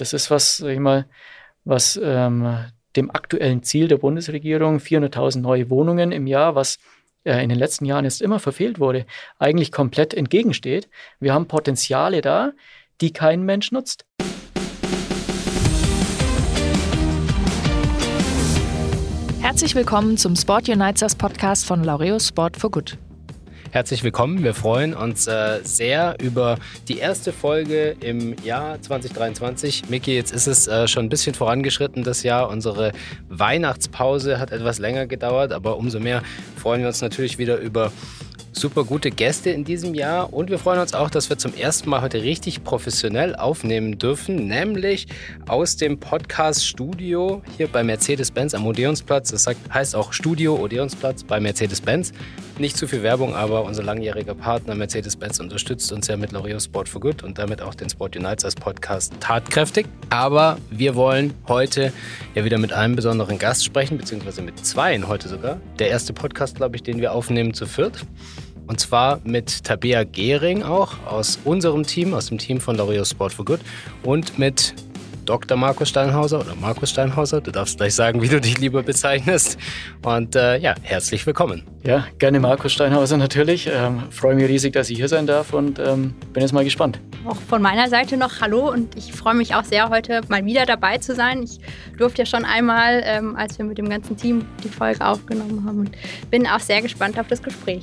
das ist was, sag ich mal, was ähm, dem aktuellen Ziel der Bundesregierung, 400.000 neue Wohnungen im Jahr, was äh, in den letzten Jahren jetzt immer verfehlt wurde, eigentlich komplett entgegensteht. Wir haben Potenziale da, die kein Mensch nutzt. Herzlich willkommen zum Sport Unites Podcast von Laureus Sport for Good. Herzlich willkommen. Wir freuen uns äh, sehr über die erste Folge im Jahr 2023. Miki, jetzt ist es äh, schon ein bisschen vorangeschritten, das Jahr. Unsere Weihnachtspause hat etwas länger gedauert, aber umso mehr freuen wir uns natürlich wieder über super gute Gäste in diesem Jahr und wir freuen uns auch, dass wir zum ersten Mal heute richtig professionell aufnehmen dürfen, nämlich aus dem Podcast-Studio hier bei Mercedes-Benz am Odeonsplatz. Das heißt auch Studio Odeonsplatz bei Mercedes-Benz. Nicht zu viel Werbung, aber unser langjähriger Partner Mercedes-Benz unterstützt uns ja mit L'Oreal Sport for Good und damit auch den Sport Unites als Podcast tatkräftig. Aber wir wollen heute ja wieder mit einem besonderen Gast sprechen, beziehungsweise mit zweien heute sogar. Der erste Podcast, glaube ich, den wir aufnehmen zu viert. Und zwar mit Tabea Gehring auch aus unserem Team, aus dem Team von L'Oreal Sport for Good und mit Dr. Markus Steinhauser oder Markus Steinhauser. Du darfst gleich sagen, wie du dich lieber bezeichnest. Und äh, ja, herzlich willkommen. Ja, gerne Markus Steinhauser natürlich. Ähm, freue mich riesig, dass ich hier sein darf und ähm, bin jetzt mal gespannt. Auch von meiner Seite noch Hallo und ich freue mich auch sehr, heute mal wieder dabei zu sein. Ich durfte ja schon einmal, ähm, als wir mit dem ganzen Team die Folge aufgenommen haben und bin auch sehr gespannt auf das Gespräch.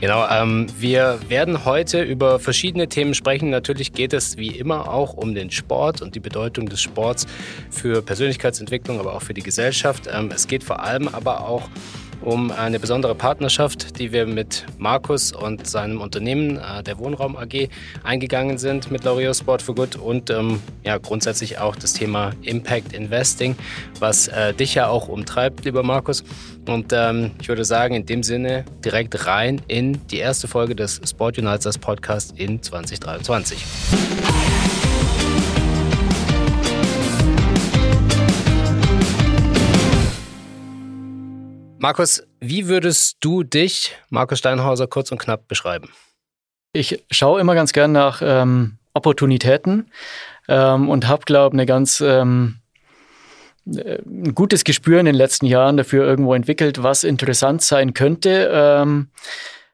Genau, ähm, wir werden heute über verschiedene Themen sprechen. Natürlich geht es wie immer auch um den Sport und die Bedeutung des Sports für Persönlichkeitsentwicklung, aber auch für die Gesellschaft. Ähm, es geht vor allem aber auch um eine besondere Partnerschaft, die wir mit Markus und seinem Unternehmen, äh, der Wohnraum AG, eingegangen sind mit L'Oreal Sport for Good und ähm, ja, grundsätzlich auch das Thema Impact Investing, was äh, dich ja auch umtreibt, lieber Markus. Und ähm, ich würde sagen, in dem Sinne direkt rein in die erste Folge des Sport Unites Podcast in 2023. Markus, wie würdest du dich, Markus Steinhauser, kurz und knapp beschreiben? Ich schaue immer ganz gern nach ähm, Opportunitäten ähm, und habe, glaube ich, eine ganz ähm, äh, ein gutes Gespür in den letzten Jahren dafür irgendwo entwickelt, was interessant sein könnte.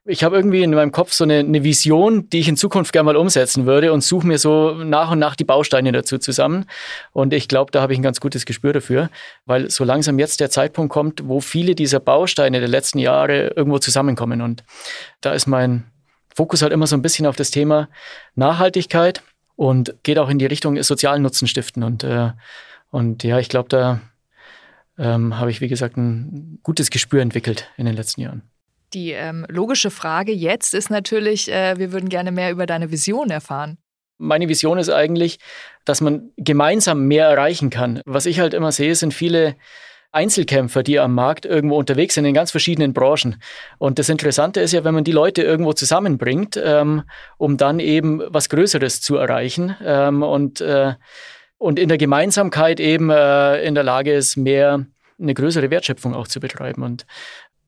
Ich habe irgendwie in meinem Kopf so eine, eine, Vision, die ich in Zukunft gerne mal umsetzen würde und suche mir so nach und nach die Bausteine dazu zusammen. Und ich glaube, da habe ich ein ganz gutes Gespür dafür, weil so langsam jetzt der Zeitpunkt kommt, wo viele dieser Bausteine der letzten Jahre irgendwo zusammenkommen. Und da ist mein Fokus halt immer so ein bisschen auf das Thema Nachhaltigkeit und geht auch in die Richtung sozialen Nutzen stiften. Und, äh, und ja, ich glaube, da ähm, habe ich, wie gesagt, ein gutes Gespür entwickelt in den letzten Jahren. Die ähm, logische Frage jetzt ist natürlich, äh, wir würden gerne mehr über deine Vision erfahren. Meine Vision ist eigentlich, dass man gemeinsam mehr erreichen kann. Was ich halt immer sehe, sind viele Einzelkämpfer, die am Markt irgendwo unterwegs sind in ganz verschiedenen Branchen. Und das Interessante ist ja, wenn man die Leute irgendwo zusammenbringt, ähm, um dann eben was Größeres zu erreichen ähm, und, äh, und in der Gemeinsamkeit eben äh, in der Lage ist, mehr eine größere Wertschöpfung auch zu betreiben. Und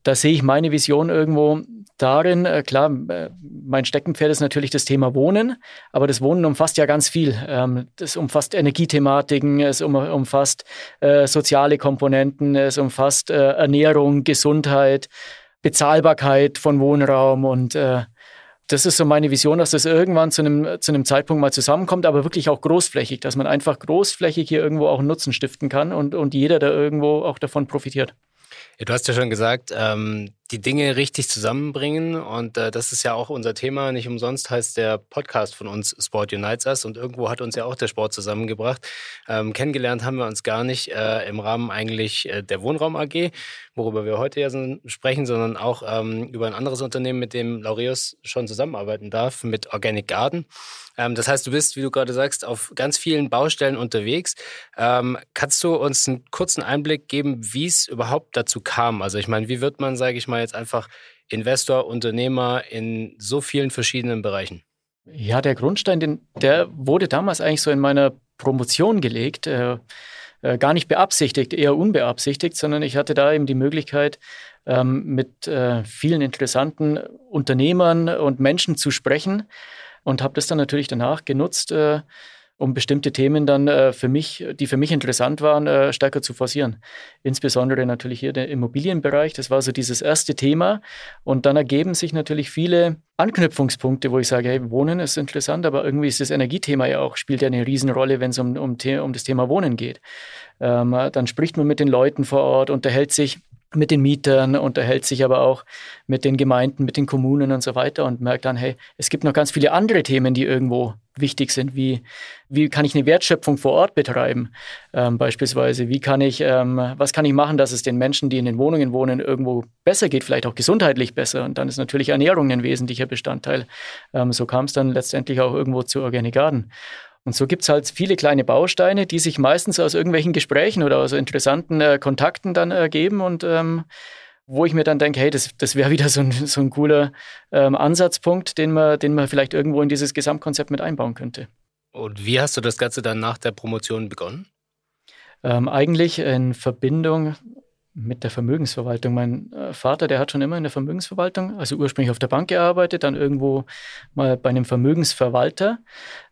da sehe ich meine Vision irgendwo darin, äh, klar, äh, mein Steckenpferd ist natürlich das Thema Wohnen, aber das Wohnen umfasst ja ganz viel. Ähm, das umfasst Energiethematiken, es um, umfasst äh, soziale Komponenten, es umfasst äh, Ernährung, Gesundheit, Bezahlbarkeit von Wohnraum und äh, das ist so meine Vision, dass das irgendwann zu einem, zu einem Zeitpunkt mal zusammenkommt, aber wirklich auch großflächig, dass man einfach großflächig hier irgendwo auch einen Nutzen stiften kann und, und jeder da irgendwo auch davon profitiert. Ja, du hast ja schon gesagt, ähm, die Dinge richtig zusammenbringen und äh, das ist ja auch unser Thema. Nicht umsonst heißt der Podcast von uns Sport Unites Us und irgendwo hat uns ja auch der Sport zusammengebracht. Ähm, kennengelernt haben wir uns gar nicht äh, im Rahmen eigentlich äh, der Wohnraum AG, worüber wir heute ja so sprechen, sondern auch ähm, über ein anderes Unternehmen, mit dem Laureus schon zusammenarbeiten darf, mit Organic Garden. Ähm, das heißt, du bist, wie du gerade sagst, auf ganz vielen Baustellen unterwegs. Ähm, kannst du uns einen kurzen Einblick geben, wie es überhaupt dazu kam? Also ich meine, wie wird man, sage ich mal, jetzt einfach Investor, Unternehmer in so vielen verschiedenen Bereichen? Ja, der Grundstein, den, der wurde damals eigentlich so in meiner Promotion gelegt. Äh, äh, gar nicht beabsichtigt, eher unbeabsichtigt, sondern ich hatte da eben die Möglichkeit, ähm, mit äh, vielen interessanten Unternehmern und Menschen zu sprechen und habe das dann natürlich danach genutzt, äh, um bestimmte Themen dann äh, für mich, die für mich interessant waren, äh, stärker zu forcieren. Insbesondere natürlich hier der Immobilienbereich. Das war so dieses erste Thema. Und dann ergeben sich natürlich viele Anknüpfungspunkte, wo ich sage, hey, Wohnen ist interessant, aber irgendwie ist das Energiethema ja auch, spielt ja eine Riesenrolle, wenn es um, um, um das Thema Wohnen geht. Ähm, dann spricht man mit den Leuten vor Ort, unterhält sich mit den Mietern, unterhält sich aber auch mit den Gemeinden, mit den Kommunen und so weiter und merkt dann, hey, es gibt noch ganz viele andere Themen, die irgendwo wichtig sind. Wie, wie kann ich eine Wertschöpfung vor Ort betreiben? Ähm, beispielsweise, wie kann ich, ähm, was kann ich machen, dass es den Menschen, die in den Wohnungen wohnen, irgendwo besser geht, vielleicht auch gesundheitlich besser? Und dann ist natürlich Ernährung ein wesentlicher Bestandteil. Ähm, so kam es dann letztendlich auch irgendwo zu Organigarden. Und so gibt es halt viele kleine Bausteine, die sich meistens aus irgendwelchen Gesprächen oder aus interessanten äh, Kontakten dann ergeben und ähm, wo ich mir dann denke, hey, das, das wäre wieder so ein, so ein cooler ähm, Ansatzpunkt, den man, den man vielleicht irgendwo in dieses Gesamtkonzept mit einbauen könnte. Und wie hast du das Ganze dann nach der Promotion begonnen? Ähm, eigentlich in Verbindung mit der Vermögensverwaltung. Mein äh, Vater, der hat schon immer in der Vermögensverwaltung, also ursprünglich auf der Bank gearbeitet, dann irgendwo mal bei einem Vermögensverwalter.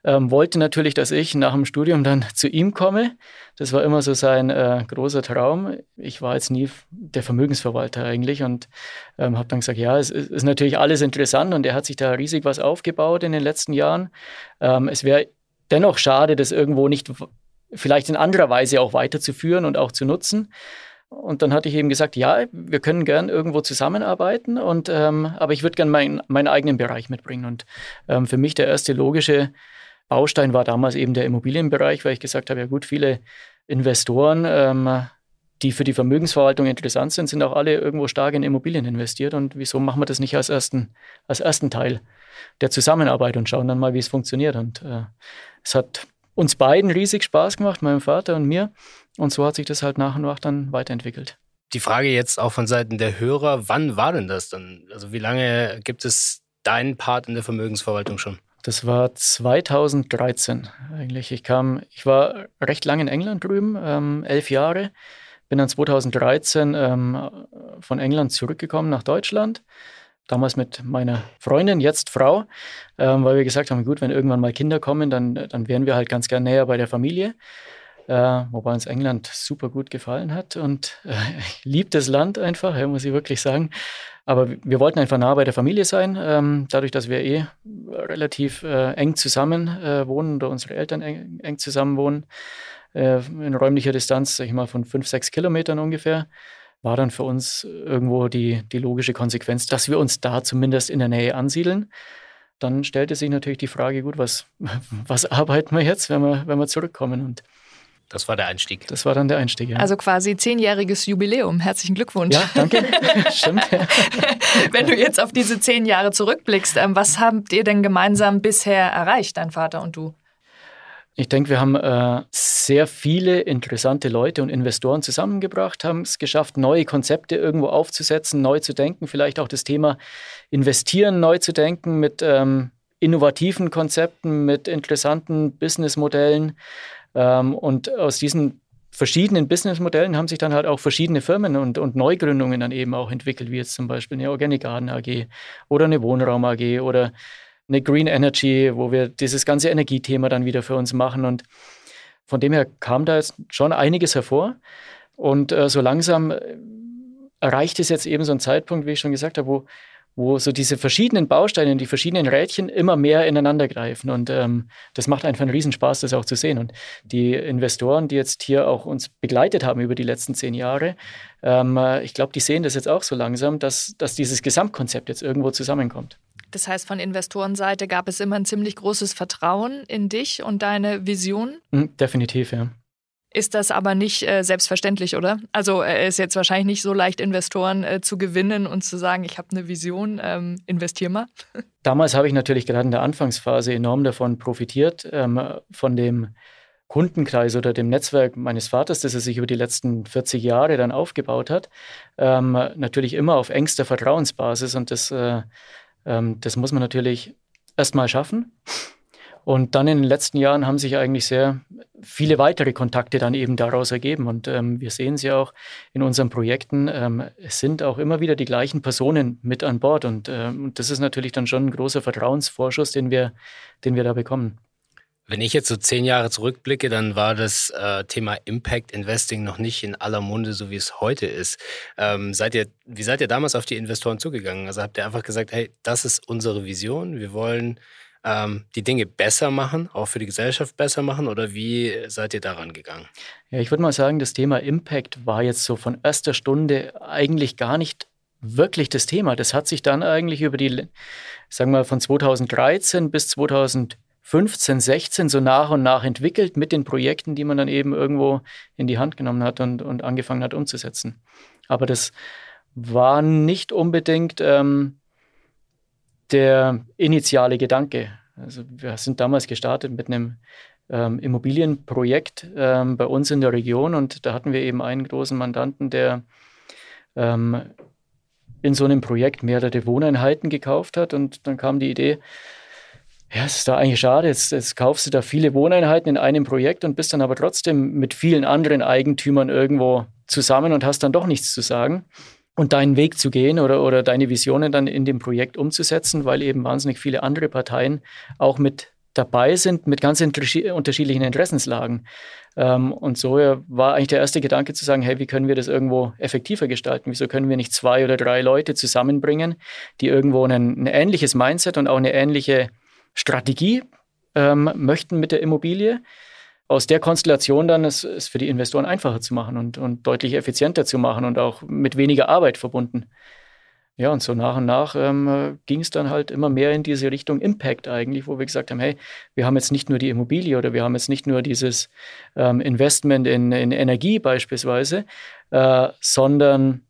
Ähm, wollte natürlich, dass ich nach dem Studium dann zu ihm komme. Das war immer so sein äh, großer Traum. Ich war jetzt nie der Vermögensverwalter eigentlich und ähm, habe dann gesagt, ja, es ist, natürlich alles interessant und er hat sich da riesig was aufgebaut in den letzten Jahren. Ähm, es wäre dennoch schade, das irgendwo nicht vielleicht in anderer Weise auch weiterzuführen und auch zu nutzen. Und dann hatte ich eben gesagt, ja, wir können gern irgendwo zusammenarbeiten, und, ähm, aber ich würde gern mein, meinen eigenen Bereich mitbringen. Und ähm, für mich der erste logische Baustein war damals eben der Immobilienbereich, weil ich gesagt habe, ja gut, viele Investoren, ähm, die für die Vermögensverwaltung interessant sind, sind auch alle irgendwo stark in Immobilien investiert. Und wieso machen wir das nicht als ersten, als ersten Teil der Zusammenarbeit und schauen dann mal, wie es funktioniert. Und äh, es hat uns beiden riesig Spaß gemacht, meinem Vater und mir. Und so hat sich das halt nach und nach dann weiterentwickelt. Die Frage jetzt auch von Seiten der Hörer, wann war denn das dann? Also wie lange gibt es deinen Part in der Vermögensverwaltung schon? Das war 2013 eigentlich. Ich kam, ich war recht lange in England drüben, ähm, elf Jahre. Bin dann 2013 ähm, von England zurückgekommen nach Deutschland damals mit meiner Freundin, jetzt Frau, ähm, weil wir gesagt haben, gut, wenn irgendwann mal Kinder kommen, dann, dann wären wir halt ganz gern näher bei der Familie. Äh, wobei uns England super gut gefallen hat und äh, ich liebe das Land einfach, ja, muss ich wirklich sagen. Aber wir wollten einfach nah bei der Familie sein, ähm, dadurch, dass wir eh relativ äh, eng zusammen äh, wohnen oder unsere Eltern eng, eng zusammen wohnen, äh, in räumlicher Distanz, sag ich mal, von fünf, sechs Kilometern ungefähr war dann für uns irgendwo die, die logische Konsequenz, dass wir uns da zumindest in der Nähe ansiedeln. Dann stellte sich natürlich die Frage, gut, was, was arbeiten wir jetzt, wenn wir, wenn wir zurückkommen? Und das war der Einstieg. Das war dann der Einstieg, ja. Also quasi zehnjähriges Jubiläum. Herzlichen Glückwunsch. Ja, danke. Stimmt. Wenn du jetzt auf diese zehn Jahre zurückblickst, ähm, was habt ihr denn gemeinsam bisher erreicht, dein Vater und du? Ich denke, wir haben äh, sehr viele interessante Leute und Investoren zusammengebracht, haben es geschafft, neue Konzepte irgendwo aufzusetzen, neu zu denken, vielleicht auch das Thema Investieren neu zu denken mit ähm, innovativen Konzepten, mit interessanten Businessmodellen. Ähm, und aus diesen verschiedenen Businessmodellen haben sich dann halt auch verschiedene Firmen und, und Neugründungen dann eben auch entwickelt, wie jetzt zum Beispiel eine Organic Garden AG oder eine Wohnraum AG oder eine Green Energy, wo wir dieses ganze Energiethema dann wieder für uns machen. Und von dem her kam da jetzt schon einiges hervor. Und äh, so langsam äh, erreicht es jetzt eben so ein Zeitpunkt, wie ich schon gesagt habe, wo, wo so diese verschiedenen Bausteine, die verschiedenen Rädchen immer mehr ineinander greifen. Und ähm, das macht einfach einen Riesenspaß, das auch zu sehen. Und die Investoren, die jetzt hier auch uns begleitet haben über die letzten zehn Jahre, ähm, äh, ich glaube, die sehen das jetzt auch so langsam, dass, dass dieses Gesamtkonzept jetzt irgendwo zusammenkommt. Das heißt, von Investorenseite gab es immer ein ziemlich großes Vertrauen in dich und deine Vision? Mhm, definitiv, ja. Ist das aber nicht äh, selbstverständlich, oder? Also es äh, ist jetzt wahrscheinlich nicht so leicht, Investoren äh, zu gewinnen und zu sagen, ich habe eine Vision, ähm, investier mal. Damals habe ich natürlich gerade in der Anfangsphase enorm davon profitiert, ähm, von dem Kundenkreis oder dem Netzwerk meines Vaters, das er sich über die letzten 40 Jahre dann aufgebaut hat. Ähm, natürlich immer auf engster Vertrauensbasis und das äh, ähm, das muss man natürlich erstmal schaffen. Und dann in den letzten Jahren haben sich eigentlich sehr viele weitere Kontakte dann eben daraus ergeben. Und ähm, wir sehen sie auch in unseren Projekten. Ähm, es sind auch immer wieder die gleichen Personen mit an Bord. Und, ähm, das ist natürlich dann schon ein großer Vertrauensvorschuss, den wir, den wir da bekommen. Wenn ich jetzt so zehn Jahre zurückblicke, dann war das äh, Thema Impact Investing noch nicht in aller Munde, so wie es heute ist. Ähm, seid ihr, wie seid ihr damals auf die Investoren zugegangen? Also habt ihr einfach gesagt, hey, das ist unsere Vision, wir wollen ähm, die Dinge besser machen, auch für die Gesellschaft besser machen? Oder wie seid ihr daran gegangen? Ja, ich würde mal sagen, das Thema Impact war jetzt so von erster Stunde eigentlich gar nicht wirklich das Thema. Das hat sich dann eigentlich über die, sagen wir, von 2013 bis 2014 15, 16 so nach und nach entwickelt mit den Projekten, die man dann eben irgendwo in die Hand genommen hat und, und angefangen hat umzusetzen. Aber das war nicht unbedingt ähm, der initiale Gedanke. Also wir sind damals gestartet mit einem ähm, Immobilienprojekt ähm, bei uns in der Region und da hatten wir eben einen großen Mandanten, der ähm, in so einem Projekt mehrere Wohneinheiten gekauft hat und dann kam die Idee, ja, es ist da eigentlich schade. Jetzt, jetzt, kaufst du da viele Wohneinheiten in einem Projekt und bist dann aber trotzdem mit vielen anderen Eigentümern irgendwo zusammen und hast dann doch nichts zu sagen. Und deinen Weg zu gehen oder, oder deine Visionen dann in dem Projekt umzusetzen, weil eben wahnsinnig viele andere Parteien auch mit dabei sind, mit ganz unterschiedlichen Interessenslagen. Ähm, und so war eigentlich der erste Gedanke zu sagen, hey, wie können wir das irgendwo effektiver gestalten? Wieso können wir nicht zwei oder drei Leute zusammenbringen, die irgendwo ein, ein ähnliches Mindset und auch eine ähnliche Strategie ähm, möchten mit der Immobilie. Aus der Konstellation dann es, es für die Investoren einfacher zu machen und, und deutlich effizienter zu machen und auch mit weniger Arbeit verbunden. Ja, und so nach und nach ähm, ging es dann halt immer mehr in diese Richtung Impact eigentlich, wo wir gesagt haben, hey, wir haben jetzt nicht nur die Immobilie oder wir haben jetzt nicht nur dieses ähm, Investment in, in Energie beispielsweise, äh, sondern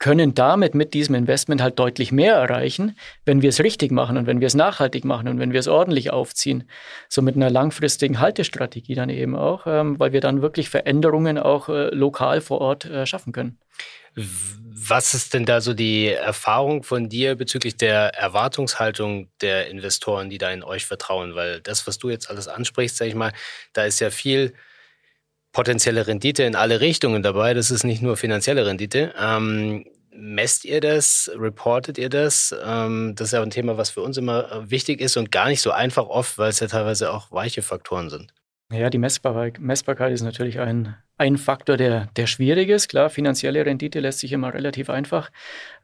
können damit mit diesem Investment halt deutlich mehr erreichen, wenn wir es richtig machen und wenn wir es nachhaltig machen und wenn wir es ordentlich aufziehen. So mit einer langfristigen Haltestrategie dann eben auch, ähm, weil wir dann wirklich Veränderungen auch äh, lokal vor Ort äh, schaffen können. Was ist denn da so die Erfahrung von dir bezüglich der Erwartungshaltung der Investoren, die da in euch vertrauen? Weil das, was du jetzt alles ansprichst, sag ich mal, da ist ja viel potenzielle Rendite in alle Richtungen dabei. Das ist nicht nur finanzielle Rendite. Ähm, messt ihr das? Reportet ihr das? Ähm, das ist ja ein Thema, was für uns immer äh, wichtig ist und gar nicht so einfach oft, weil es ja teilweise auch weiche Faktoren sind. Ja, die Messbarkeit, Messbarkeit ist natürlich ein, ein Faktor, der, der schwierig ist. Klar, finanzielle Rendite lässt sich immer relativ einfach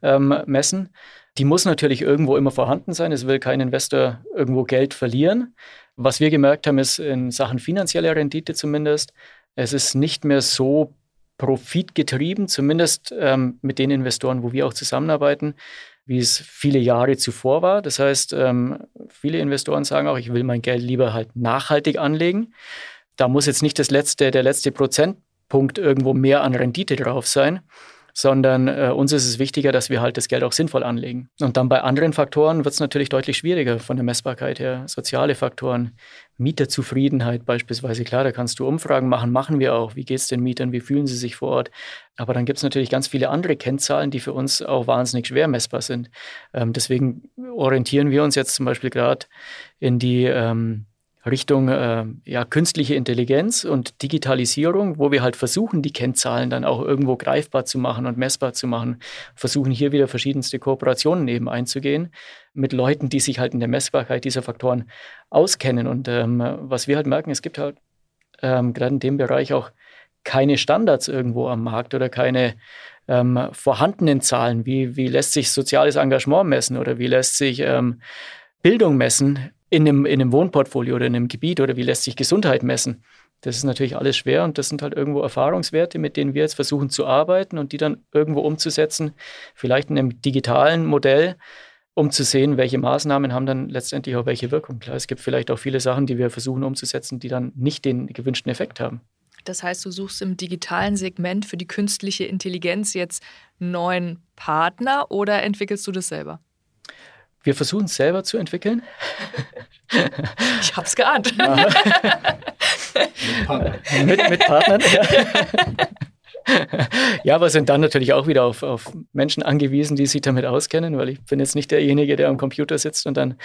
ähm, messen. Die muss natürlich irgendwo immer vorhanden sein. Es will kein Investor irgendwo Geld verlieren. Was wir gemerkt haben, ist in Sachen finanzielle Rendite zumindest, es ist nicht mehr so profitgetrieben, zumindest ähm, mit den Investoren, wo wir auch zusammenarbeiten, wie es viele Jahre zuvor war. Das heißt, ähm, viele Investoren sagen auch, ich will mein Geld lieber halt nachhaltig anlegen. Da muss jetzt nicht das letzte, der letzte Prozentpunkt irgendwo mehr an Rendite drauf sein, sondern äh, uns ist es wichtiger, dass wir halt das Geld auch sinnvoll anlegen. Und dann bei anderen Faktoren wird es natürlich deutlich schwieriger von der Messbarkeit her. Soziale Faktoren, Mieterzufriedenheit beispielsweise, klar, da kannst du Umfragen machen, machen wir auch. Wie geht es den Mietern, wie fühlen sie sich vor Ort? Aber dann gibt es natürlich ganz viele andere Kennzahlen, die für uns auch wahnsinnig schwer messbar sind. Ähm, deswegen orientieren wir uns jetzt zum Beispiel gerade in die ähm, Richtung äh, ja, künstliche Intelligenz und Digitalisierung, wo wir halt versuchen, die Kennzahlen dann auch irgendwo greifbar zu machen und messbar zu machen. Versuchen hier wieder verschiedenste Kooperationen eben einzugehen mit Leuten, die sich halt in der Messbarkeit dieser Faktoren auskennen. Und ähm, was wir halt merken, es gibt halt ähm, gerade in dem Bereich auch keine Standards irgendwo am Markt oder keine ähm, vorhandenen Zahlen. Wie, wie lässt sich soziales Engagement messen oder wie lässt sich ähm, Bildung messen? In einem, in einem Wohnportfolio oder in einem Gebiet oder wie lässt sich Gesundheit messen? Das ist natürlich alles schwer und das sind halt irgendwo Erfahrungswerte, mit denen wir jetzt versuchen zu arbeiten und die dann irgendwo umzusetzen, vielleicht in einem digitalen Modell, um zu sehen, welche Maßnahmen haben dann letztendlich auch welche Wirkung. Klar, es gibt vielleicht auch viele Sachen, die wir versuchen umzusetzen, die dann nicht den gewünschten Effekt haben. Das heißt, du suchst im digitalen Segment für die künstliche Intelligenz jetzt neuen Partner oder entwickelst du das selber? Wir versuchen es selber zu entwickeln. Ich habe es geahnt. mit, mit Partnern. Ja. ja, aber sind dann natürlich auch wieder auf, auf, Menschen angewiesen, die sich damit auskennen, weil ich bin jetzt nicht derjenige, der am Computer sitzt und dann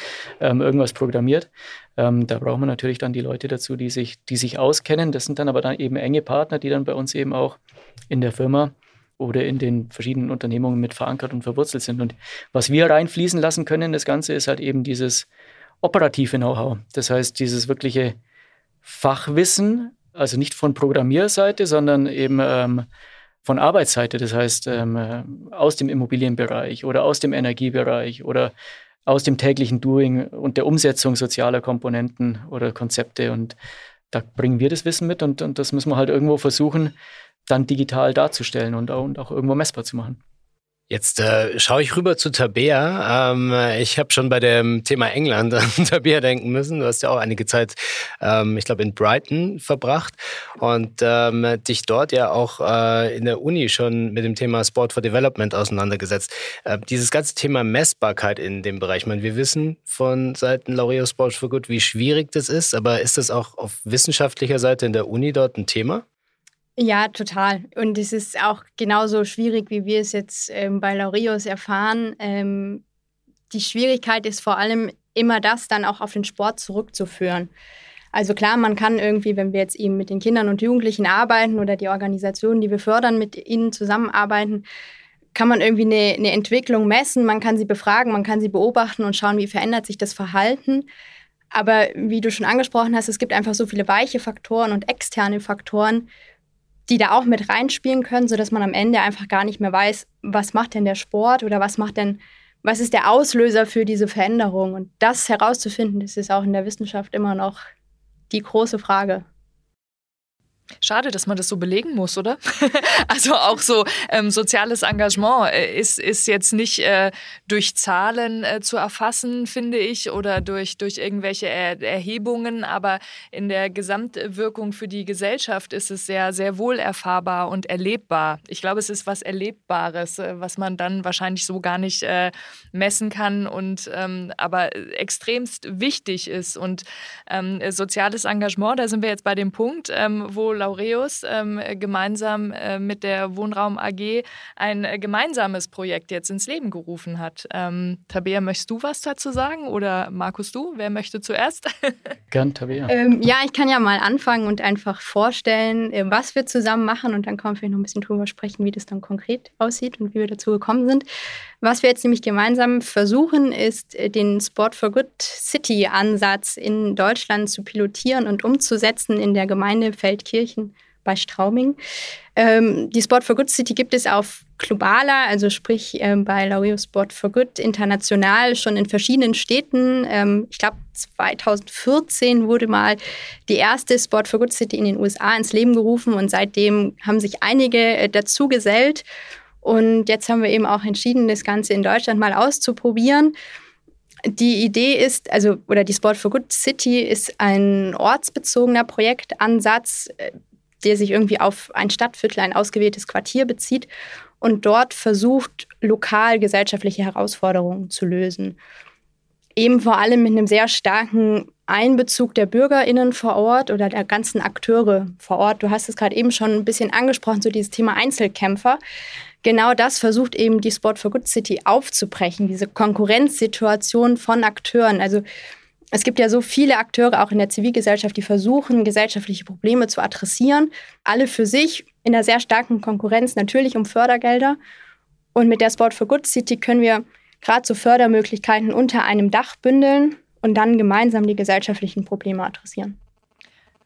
ähm, irgendwas programmiert. Ähm, da braucht man natürlich dann die Leute dazu, die sich, die sich auskennen. Das sind dann aber dann eben enge Partner, die dann bei uns eben auch in der Firma oder in den verschiedenen Unternehmungen mit verankert und verwurzelt sind. Und was wir reinfließen lassen können, das Ganze ist halt eben dieses operative Know-how. Das heißt, dieses wirkliche Fachwissen, also nicht von Programmierseite, sondern eben ähm, von Arbeitsseite, das heißt ähm, äh, aus dem Immobilienbereich oder aus dem Energiebereich oder aus dem täglichen Doing und der Umsetzung sozialer Komponenten oder Konzepte. Und da bringen wir das Wissen mit und, und das müssen wir halt irgendwo versuchen, dann digital darzustellen und, und auch irgendwo messbar zu machen. Jetzt äh, schaue ich rüber zu Tabea. Ähm, ich habe schon bei dem Thema England an Tabea denken müssen. Du hast ja auch einige Zeit, ähm, ich glaube, in Brighton verbracht und ähm, dich dort ja auch äh, in der Uni schon mit dem Thema Sport for Development auseinandergesetzt. Äh, dieses ganze Thema Messbarkeit in dem Bereich. Ich meine, wir wissen von Seiten Laureus Sport for Good, wie schwierig das ist, aber ist das auch auf wissenschaftlicher Seite in der Uni dort ein Thema? Ja, total. Und es ist auch genauso schwierig, wie wir es jetzt ähm, bei Laureus erfahren. Ähm, die Schwierigkeit ist vor allem immer das dann auch auf den Sport zurückzuführen. Also klar, man kann irgendwie, wenn wir jetzt eben mit den Kindern und Jugendlichen arbeiten oder die Organisationen, die wir fördern, mit ihnen zusammenarbeiten, kann man irgendwie eine, eine Entwicklung messen, man kann sie befragen, man kann sie beobachten und schauen, wie verändert sich das Verhalten. Aber wie du schon angesprochen hast, es gibt einfach so viele weiche Faktoren und externe Faktoren, die da auch mit reinspielen können, sodass man am Ende einfach gar nicht mehr weiß, was macht denn der Sport oder was macht denn, was ist der Auslöser für diese Veränderung. Und das herauszufinden, das ist auch in der Wissenschaft immer noch die große Frage. Schade, dass man das so belegen muss, oder? also auch so ähm, soziales Engagement äh, ist, ist jetzt nicht äh, durch Zahlen äh, zu erfassen, finde ich, oder durch, durch irgendwelche er Erhebungen, aber in der Gesamtwirkung für die Gesellschaft ist es sehr, sehr wohl erfahrbar und erlebbar. Ich glaube, es ist was Erlebbares, äh, was man dann wahrscheinlich so gar nicht äh, messen kann und ähm, aber extremst wichtig ist. Und ähm, soziales Engagement, da sind wir jetzt bei dem Punkt, ähm, wo Laureus ähm, gemeinsam äh, mit der Wohnraum AG ein äh, gemeinsames Projekt jetzt ins Leben gerufen hat. Ähm, Tabea, möchtest du was dazu sagen oder Markus du? Wer möchte zuerst? Gern, Tabea. Ähm, ja, ich kann ja mal anfangen und einfach vorstellen, äh, was wir zusammen machen und dann können wir noch ein bisschen drüber sprechen, wie das dann konkret aussieht und wie wir dazu gekommen sind. Was wir jetzt nämlich gemeinsam versuchen, ist äh, den Sport for Good City Ansatz in Deutschland zu pilotieren und umzusetzen in der Gemeinde Feldkirchen bei Strauming. Ähm, die Sport for Good City gibt es auf globaler, also sprich ähm, bei Laureo Sport for Good international schon in verschiedenen Städten. Ähm, ich glaube, 2014 wurde mal die erste Sport for Good City in den USA ins Leben gerufen und seitdem haben sich einige äh, dazu gesellt. Und jetzt haben wir eben auch entschieden, das Ganze in Deutschland mal auszuprobieren. Die Idee ist, also, oder die Sport for Good City ist ein ortsbezogener Projektansatz, äh, der sich irgendwie auf ein Stadtviertel, ein ausgewähltes Quartier bezieht und dort versucht, lokal gesellschaftliche Herausforderungen zu lösen. Eben vor allem mit einem sehr starken Einbezug der BürgerInnen vor Ort oder der ganzen Akteure vor Ort. Du hast es gerade eben schon ein bisschen angesprochen, so dieses Thema Einzelkämpfer genau das versucht eben die Sport for Good City aufzubrechen, diese Konkurrenzsituation von Akteuren. Also es gibt ja so viele Akteure auch in der Zivilgesellschaft, die versuchen, gesellschaftliche Probleme zu adressieren. Alle für sich in einer sehr starken Konkurrenz, natürlich um Fördergelder. Und mit der Sport for Good City können wir gerade so Fördermöglichkeiten unter einem Dach bündeln und dann gemeinsam die gesellschaftlichen Probleme adressieren.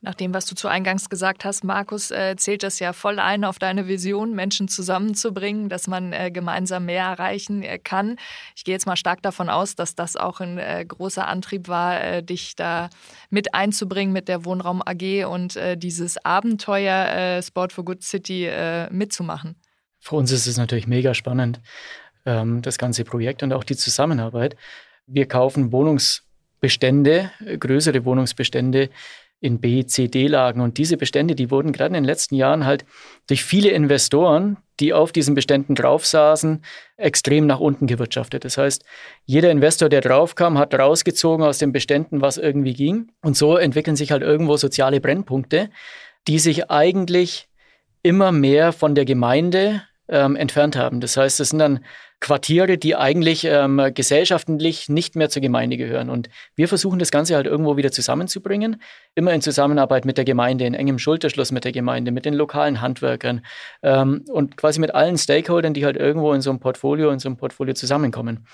Nach dem, was du zu Eingangs gesagt hast, Markus, äh, zählt das ja voll ein auf deine Vision, Menschen zusammenzubringen, dass man äh, gemeinsam mehr erreichen äh, kann. Ich gehe jetzt mal stark davon aus, dass das auch ein äh, großer Antrieb war, äh, dich da mit einzubringen mit der Wohnraum AG und äh, dieses Abenteuer Sport for Good City mitzumachen. Für uns ist es natürlich mega spannend, ähm, das ganze Projekt und auch die Zusammenarbeit. Wir kaufen Wohnungsbestände, größere Wohnungsbestände in B, C, D-Lagen. Und diese Bestände, die wurden gerade in den letzten Jahren halt durch viele Investoren, die auf diesen Beständen drauf saßen, extrem nach unten gewirtschaftet. Das heißt, jeder Investor, der draufkam, hat rausgezogen aus den Beständen, was irgendwie ging. Und so entwickeln sich halt irgendwo soziale Brennpunkte, die sich eigentlich immer mehr von der Gemeinde ähm, entfernt haben. Das heißt, es sind dann Quartiere, die eigentlich ähm, gesellschaftlich nicht mehr zur Gemeinde gehören. Und wir versuchen das Ganze halt irgendwo wieder zusammenzubringen, immer in Zusammenarbeit mit der Gemeinde, in engem Schulterschluss mit der Gemeinde, mit den lokalen Handwerkern ähm, und quasi mit allen Stakeholdern, die halt irgendwo in so einem Portfolio, in so einem Portfolio zusammenkommen.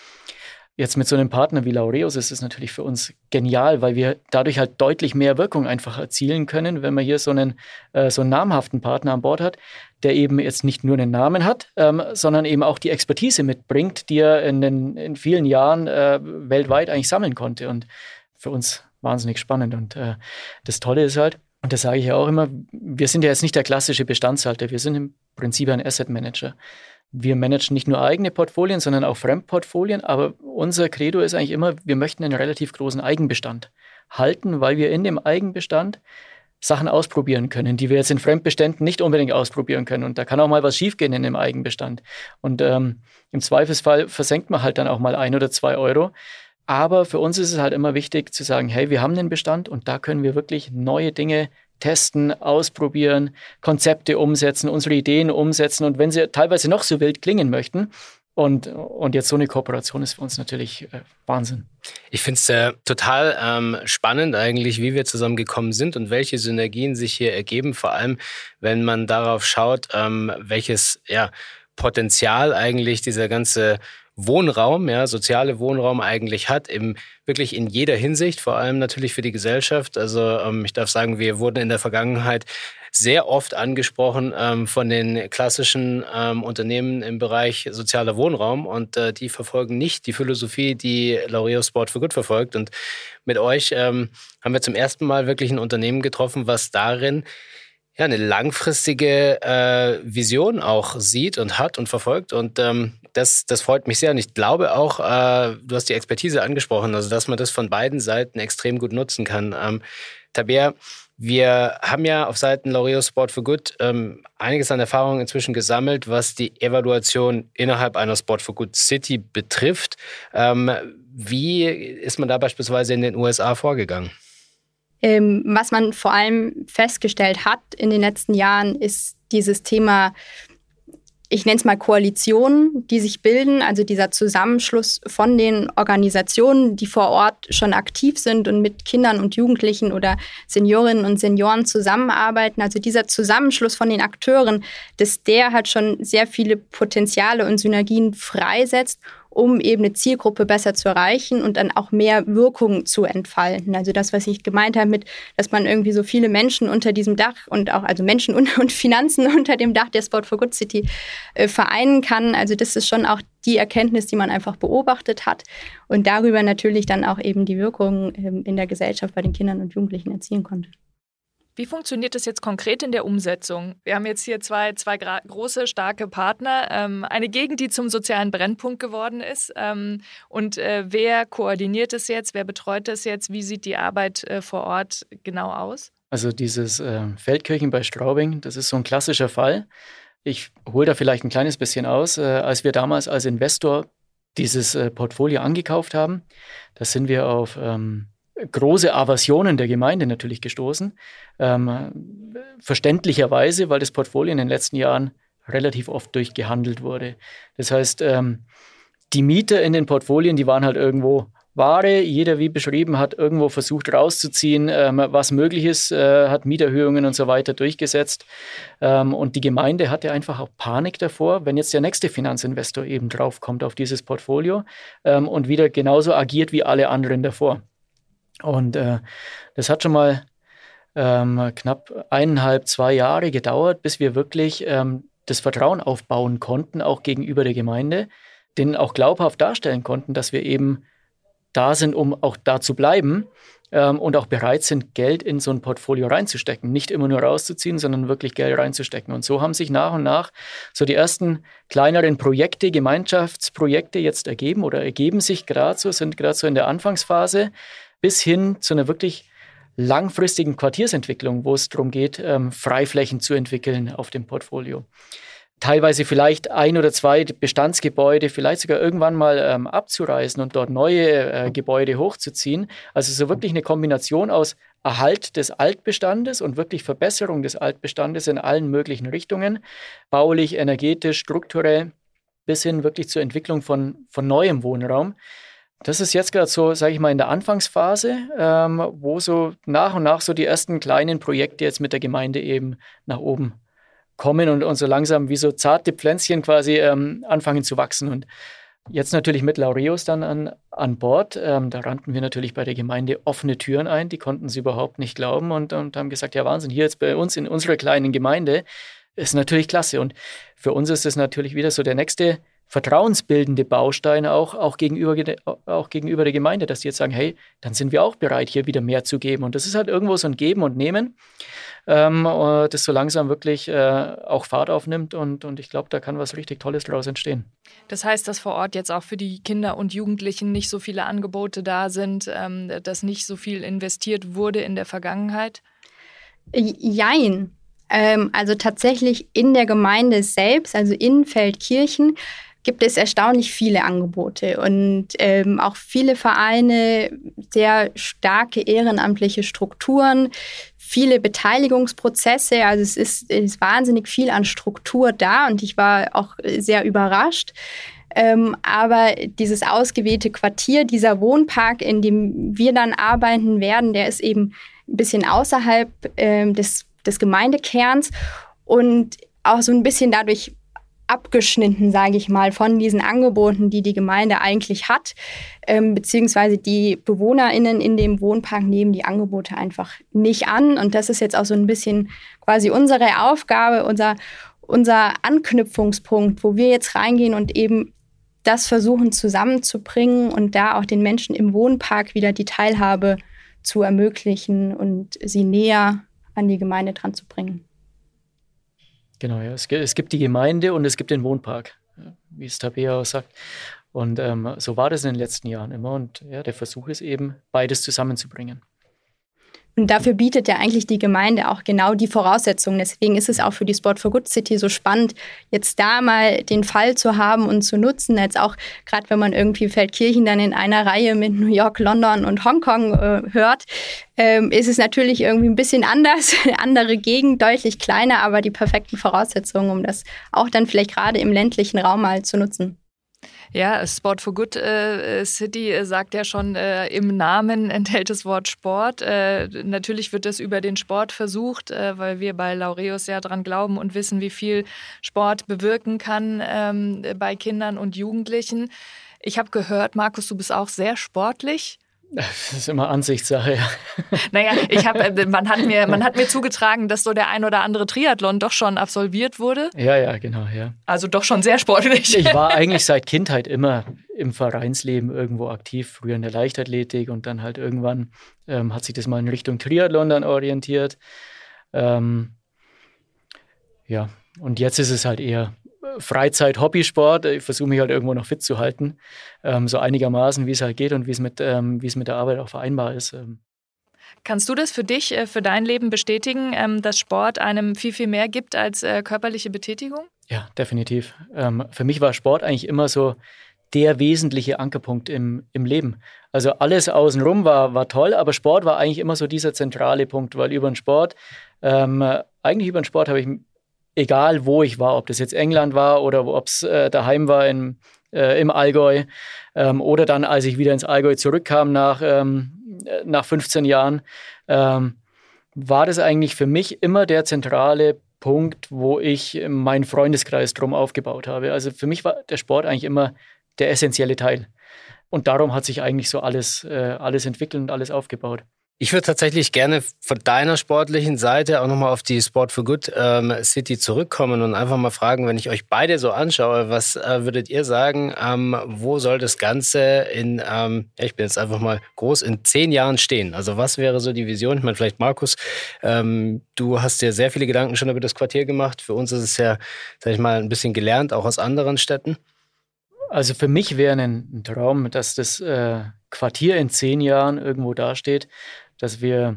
Jetzt mit so einem Partner wie Laureus ist es natürlich für uns genial, weil wir dadurch halt deutlich mehr Wirkung einfach erzielen können, wenn man hier so einen, äh, so einen namhaften Partner an Bord hat, der eben jetzt nicht nur einen Namen hat, ähm, sondern eben auch die Expertise mitbringt, die er in, den, in vielen Jahren äh, weltweit eigentlich sammeln konnte. Und für uns wahnsinnig spannend. Und äh, das Tolle ist halt, und das sage ich ja auch immer, wir sind ja jetzt nicht der klassische Bestandshalter, wir sind im Prinzip ein Asset Manager. Wir managen nicht nur eigene Portfolien, sondern auch Fremdportfolien, aber unser Credo ist eigentlich immer, wir möchten einen relativ großen Eigenbestand halten, weil wir in dem Eigenbestand Sachen ausprobieren können, die wir jetzt in Fremdbeständen nicht unbedingt ausprobieren können. Und da kann auch mal was schiefgehen in dem Eigenbestand. Und ähm, im Zweifelsfall versenkt man halt dann auch mal ein oder zwei Euro. Aber für uns ist es halt immer wichtig zu sagen, hey, wir haben den Bestand und da können wir wirklich neue Dinge testen, ausprobieren, Konzepte umsetzen, unsere Ideen umsetzen. Und wenn sie teilweise noch so wild klingen möchten, und, und jetzt so eine Kooperation ist für uns natürlich äh, Wahnsinn. Ich finde es äh, total ähm, spannend eigentlich, wie wir zusammengekommen sind und welche Synergien sich hier ergeben, vor allem wenn man darauf schaut, ähm, welches ja, Potenzial eigentlich dieser ganze Wohnraum, ja, soziale Wohnraum eigentlich hat, im, wirklich in jeder Hinsicht, vor allem natürlich für die Gesellschaft. Also ähm, ich darf sagen, wir wurden in der Vergangenheit sehr oft angesprochen ähm, von den klassischen ähm, Unternehmen im Bereich sozialer Wohnraum und äh, die verfolgen nicht die Philosophie, die Laureo Sport for Good verfolgt. Und mit euch ähm, haben wir zum ersten Mal wirklich ein Unternehmen getroffen, was darin ja, eine langfristige äh, Vision auch sieht und hat und verfolgt. Und ähm, das, das freut mich sehr. Und ich glaube auch, äh, du hast die Expertise angesprochen, also dass man das von beiden Seiten extrem gut nutzen kann. Ähm, Tabea, wir haben ja auf Seiten L'Oreal Sport for Good ähm, einiges an Erfahrung inzwischen gesammelt, was die Evaluation innerhalb einer Sport for Good City betrifft. Ähm, wie ist man da beispielsweise in den USA vorgegangen? Ähm, was man vor allem festgestellt hat in den letzten Jahren, ist dieses Thema ich nenne es mal Koalitionen, die sich bilden, also dieser Zusammenschluss von den Organisationen, die vor Ort schon aktiv sind und mit Kindern und Jugendlichen oder Seniorinnen und Senioren zusammenarbeiten. Also dieser Zusammenschluss von den Akteuren, dass der hat schon sehr viele Potenziale und Synergien freisetzt um eben eine Zielgruppe besser zu erreichen und dann auch mehr Wirkung zu entfalten. Also das, was ich gemeint habe mit, dass man irgendwie so viele Menschen unter diesem Dach und auch also Menschen und, und Finanzen unter dem Dach der Sport for Good City äh, vereinen kann. Also das ist schon auch die Erkenntnis, die man einfach beobachtet hat und darüber natürlich dann auch eben die Wirkung ähm, in der Gesellschaft bei den Kindern und Jugendlichen erzielen konnte. Wie funktioniert das jetzt konkret in der Umsetzung? Wir haben jetzt hier zwei, zwei große, starke Partner. Ähm, eine Gegend, die zum sozialen Brennpunkt geworden ist. Ähm, und äh, wer koordiniert es jetzt? Wer betreut das jetzt? Wie sieht die Arbeit äh, vor Ort genau aus? Also dieses äh, Feldkirchen bei Straubing, das ist so ein klassischer Fall. Ich hole da vielleicht ein kleines bisschen aus. Äh, als wir damals als Investor dieses äh, Portfolio angekauft haben, da sind wir auf... Ähm, große Aversionen der Gemeinde natürlich gestoßen. Ähm, verständlicherweise, weil das Portfolio in den letzten Jahren relativ oft durchgehandelt wurde. Das heißt, ähm, die Mieter in den Portfolien, die waren halt irgendwo Ware. Jeder, wie beschrieben, hat irgendwo versucht rauszuziehen, ähm, was möglich ist, äh, hat Mieterhöhungen und so weiter durchgesetzt. Ähm, und die Gemeinde hatte einfach auch Panik davor, wenn jetzt der nächste Finanzinvestor eben draufkommt auf dieses Portfolio ähm, und wieder genauso agiert wie alle anderen davor. Und äh, das hat schon mal ähm, knapp eineinhalb, zwei Jahre gedauert, bis wir wirklich ähm, das Vertrauen aufbauen konnten, auch gegenüber der Gemeinde, denen auch glaubhaft darstellen konnten, dass wir eben da sind, um auch da zu bleiben ähm, und auch bereit sind, Geld in so ein Portfolio reinzustecken. Nicht immer nur rauszuziehen, sondern wirklich Geld reinzustecken. Und so haben sich nach und nach so die ersten kleineren Projekte, Gemeinschaftsprojekte jetzt ergeben oder ergeben sich gerade so, sind gerade so in der Anfangsphase bis hin zu einer wirklich langfristigen Quartiersentwicklung, wo es darum geht, ähm, Freiflächen zu entwickeln auf dem Portfolio. Teilweise vielleicht ein oder zwei Bestandsgebäude, vielleicht sogar irgendwann mal ähm, abzureißen und dort neue äh, Gebäude hochzuziehen. Also so wirklich eine Kombination aus Erhalt des Altbestandes und wirklich Verbesserung des Altbestandes in allen möglichen Richtungen, baulich, energetisch, strukturell, bis hin wirklich zur Entwicklung von, von neuem Wohnraum. Das ist jetzt gerade so, sage ich mal, in der Anfangsphase, ähm, wo so nach und nach so die ersten kleinen Projekte jetzt mit der Gemeinde eben nach oben kommen und, und so langsam wie so zarte Pflänzchen quasi ähm, anfangen zu wachsen. Und Jetzt natürlich mit Laureus dann an, an Bord. Ähm, da rannten wir natürlich bei der Gemeinde offene Türen ein. Die konnten sie überhaupt nicht glauben und, und haben gesagt, ja Wahnsinn, hier jetzt bei uns in unserer kleinen Gemeinde ist natürlich klasse. Und für uns ist es natürlich wieder so der nächste vertrauensbildende Baustein auch, auch, gegenüber, auch gegenüber der Gemeinde, dass die jetzt sagen, hey, dann sind wir auch bereit, hier wieder mehr zu geben. Und das ist halt irgendwo so ein Geben und Nehmen, ähm, äh, das so langsam wirklich äh, auch Fahrt aufnimmt. Und, und ich glaube, da kann was richtig Tolles daraus entstehen. Das heißt, dass vor Ort jetzt auch für die Kinder und Jugendlichen nicht so viele Angebote da sind, ähm, dass nicht so viel investiert wurde in der Vergangenheit? Jein. Ähm, also tatsächlich in der Gemeinde selbst, also in Feldkirchen, gibt es erstaunlich viele Angebote und ähm, auch viele Vereine, sehr starke ehrenamtliche Strukturen, viele Beteiligungsprozesse. Also es ist, ist wahnsinnig viel an Struktur da und ich war auch sehr überrascht. Ähm, aber dieses ausgewählte Quartier, dieser Wohnpark, in dem wir dann arbeiten werden, der ist eben ein bisschen außerhalb ähm, des, des Gemeindekerns und auch so ein bisschen dadurch abgeschnitten, sage ich mal, von diesen Angeboten, die die Gemeinde eigentlich hat, ähm, beziehungsweise die BewohnerInnen in dem Wohnpark nehmen die Angebote einfach nicht an. Und das ist jetzt auch so ein bisschen quasi unsere Aufgabe, unser, unser Anknüpfungspunkt, wo wir jetzt reingehen und eben das versuchen zusammenzubringen und da auch den Menschen im Wohnpark wieder die Teilhabe zu ermöglichen und sie näher an die Gemeinde dran zu bringen. Genau, ja. Es, es gibt die Gemeinde und es gibt den Wohnpark, wie es Tabea auch sagt. Und ähm, so war das in den letzten Jahren immer. Und ja, der Versuch ist eben, beides zusammenzubringen. Und dafür bietet ja eigentlich die Gemeinde auch genau die Voraussetzungen. Deswegen ist es auch für die Sport for Good City so spannend, jetzt da mal den Fall zu haben und zu nutzen. Jetzt auch gerade, wenn man irgendwie Feldkirchen dann in einer Reihe mit New York, London und Hongkong äh, hört, ähm, ist es natürlich irgendwie ein bisschen anders. Andere Gegend, deutlich kleiner, aber die perfekten Voraussetzungen, um das auch dann vielleicht gerade im ländlichen Raum mal zu nutzen. Ja, Sport for Good äh, City äh, sagt ja schon, äh, im Namen enthält das Wort Sport. Äh, natürlich wird das über den Sport versucht, äh, weil wir bei Laureus ja dran glauben und wissen, wie viel Sport bewirken kann ähm, bei Kindern und Jugendlichen. Ich habe gehört, Markus, du bist auch sehr sportlich. Das ist immer Ansichtssache, ja. Naja, ich hab, äh, man, hat mir, man hat mir zugetragen, dass so der ein oder andere Triathlon doch schon absolviert wurde. Ja, ja, genau, ja. Also doch schon sehr sportlich. Ich war eigentlich seit Kindheit immer im Vereinsleben irgendwo aktiv, früher in der Leichtathletik und dann halt irgendwann ähm, hat sich das mal in Richtung Triathlon dann orientiert. Ähm, ja, und jetzt ist es halt eher Freizeit, Hobbysport. Ich versuche mich halt irgendwo noch fit zu halten, ähm, so einigermaßen, wie es halt geht und wie es mit, ähm, wie es mit der Arbeit auch vereinbar ist. Ähm. Kannst du das für dich, äh, für dein Leben bestätigen, ähm, dass Sport einem viel, viel mehr gibt als äh, körperliche Betätigung? Ja, definitiv. Ähm, für mich war Sport eigentlich immer so der wesentliche Ankerpunkt im, im Leben. Also alles außenrum war, war toll, aber Sport war eigentlich immer so dieser zentrale Punkt, weil über den Sport, ähm, eigentlich über den Sport habe ich egal wo ich war, ob das jetzt England war oder ob es äh, daheim war in, äh, im Allgäu ähm, oder dann, als ich wieder ins Allgäu zurückkam nach, ähm, nach 15 Jahren, ähm, war das eigentlich für mich immer der zentrale Punkt, wo ich meinen Freundeskreis drum aufgebaut habe. Also für mich war der Sport eigentlich immer der essentielle Teil. Und darum hat sich eigentlich so alles, äh, alles entwickelt und alles aufgebaut. Ich würde tatsächlich gerne von deiner sportlichen Seite auch nochmal auf die Sport for Good ähm, City zurückkommen und einfach mal fragen, wenn ich euch beide so anschaue, was äh, würdet ihr sagen, ähm, wo soll das Ganze in, ähm, ich bin jetzt einfach mal groß, in zehn Jahren stehen? Also was wäre so die Vision? Ich meine, vielleicht Markus, ähm, du hast dir sehr viele Gedanken schon über das Quartier gemacht. Für uns ist es ja, sag ich mal, ein bisschen gelernt, auch aus anderen Städten. Also für mich wäre ein Traum, dass das äh, Quartier in zehn Jahren irgendwo dasteht, dass wir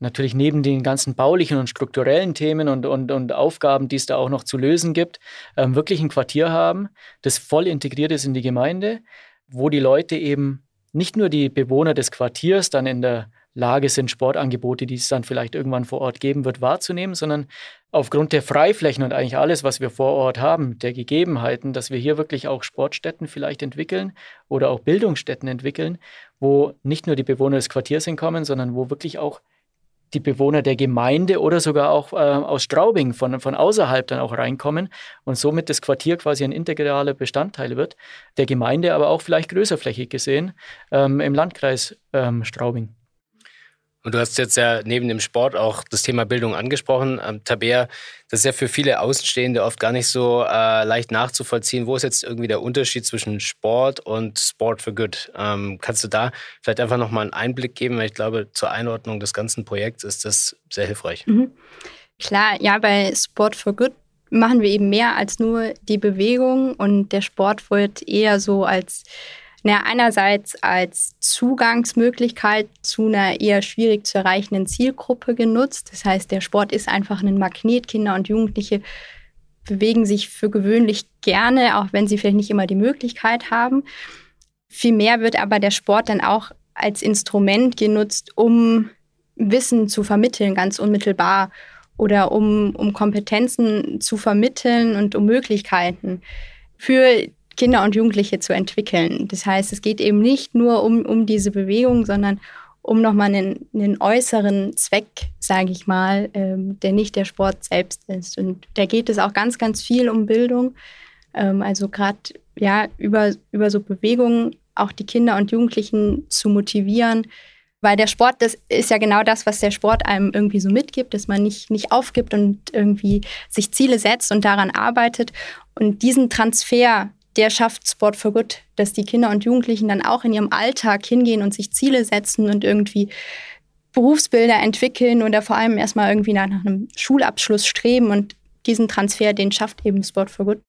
natürlich neben den ganzen baulichen und strukturellen Themen und, und, und Aufgaben, die es da auch noch zu lösen gibt, ähm, wirklich ein Quartier haben, das voll integriert ist in die Gemeinde, wo die Leute eben nicht nur die Bewohner des Quartiers dann in der Lage sind, Sportangebote, die es dann vielleicht irgendwann vor Ort geben wird, wahrzunehmen, sondern aufgrund der Freiflächen und eigentlich alles, was wir vor Ort haben, der Gegebenheiten, dass wir hier wirklich auch Sportstätten vielleicht entwickeln oder auch Bildungsstätten entwickeln, wo nicht nur die Bewohner des Quartiers hinkommen, sondern wo wirklich auch die Bewohner der Gemeinde oder sogar auch äh, aus Straubing von, von außerhalb dann auch reinkommen und somit das Quartier quasi ein integraler Bestandteil wird, der Gemeinde aber auch vielleicht größerflächig gesehen ähm, im Landkreis ähm, Straubing. Und du hast jetzt ja neben dem Sport auch das Thema Bildung angesprochen. Ähm, Tabea, das ist ja für viele Außenstehende oft gar nicht so äh, leicht nachzuvollziehen. Wo ist jetzt irgendwie der Unterschied zwischen Sport und Sport for Good? Ähm, kannst du da vielleicht einfach nochmal einen Einblick geben? Weil ich glaube, zur Einordnung des ganzen Projekts ist das sehr hilfreich. Mhm. Klar, ja, bei Sport for Good machen wir eben mehr als nur die Bewegung und der Sport wird eher so als naja, einerseits als Zugangsmöglichkeit zu einer eher schwierig zu erreichenden Zielgruppe genutzt. Das heißt, der Sport ist einfach ein Magnet. Kinder und Jugendliche bewegen sich für gewöhnlich gerne, auch wenn sie vielleicht nicht immer die Möglichkeit haben. Vielmehr wird aber der Sport dann auch als Instrument genutzt, um Wissen zu vermitteln, ganz unmittelbar oder um, um Kompetenzen zu vermitteln und um Möglichkeiten für Kinder und Jugendliche zu entwickeln. Das heißt, es geht eben nicht nur um, um diese Bewegung, sondern um nochmal einen, einen äußeren Zweck, sage ich mal, ähm, der nicht der Sport selbst ist. Und da geht es auch ganz, ganz viel um Bildung. Ähm, also gerade ja, über, über so Bewegungen auch die Kinder und Jugendlichen zu motivieren. Weil der Sport, das ist ja genau das, was der Sport einem irgendwie so mitgibt, dass man nicht, nicht aufgibt und irgendwie sich Ziele setzt und daran arbeitet. Und diesen Transfer der schafft Sport for Good, dass die Kinder und Jugendlichen dann auch in ihrem Alltag hingehen und sich Ziele setzen und irgendwie Berufsbilder entwickeln oder vor allem erstmal irgendwie nach, nach einem Schulabschluss streben und diesen Transfer, den schafft eben Sport for Good.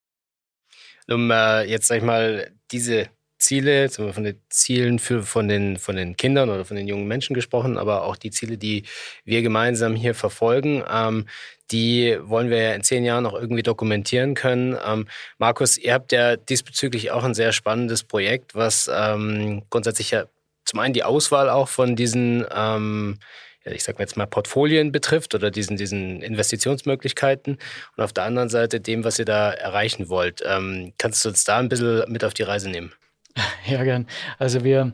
Um äh, jetzt, sag ich mal, diese Ziele, jetzt haben wir von den Zielen für, von, den, von den Kindern oder von den jungen Menschen gesprochen, aber auch die Ziele, die wir gemeinsam hier verfolgen, ähm, die wollen wir ja in zehn Jahren noch irgendwie dokumentieren können. Ähm, Markus, ihr habt ja diesbezüglich auch ein sehr spannendes Projekt, was ähm, grundsätzlich ja zum einen die Auswahl auch von diesen ähm, ich sag mal jetzt mal Portfolien betrifft oder diesen, diesen Investitionsmöglichkeiten und auf der anderen Seite dem, was ihr da erreichen wollt. Ähm, kannst du uns da ein bisschen mit auf die Reise nehmen? Ja, gern. Also wir,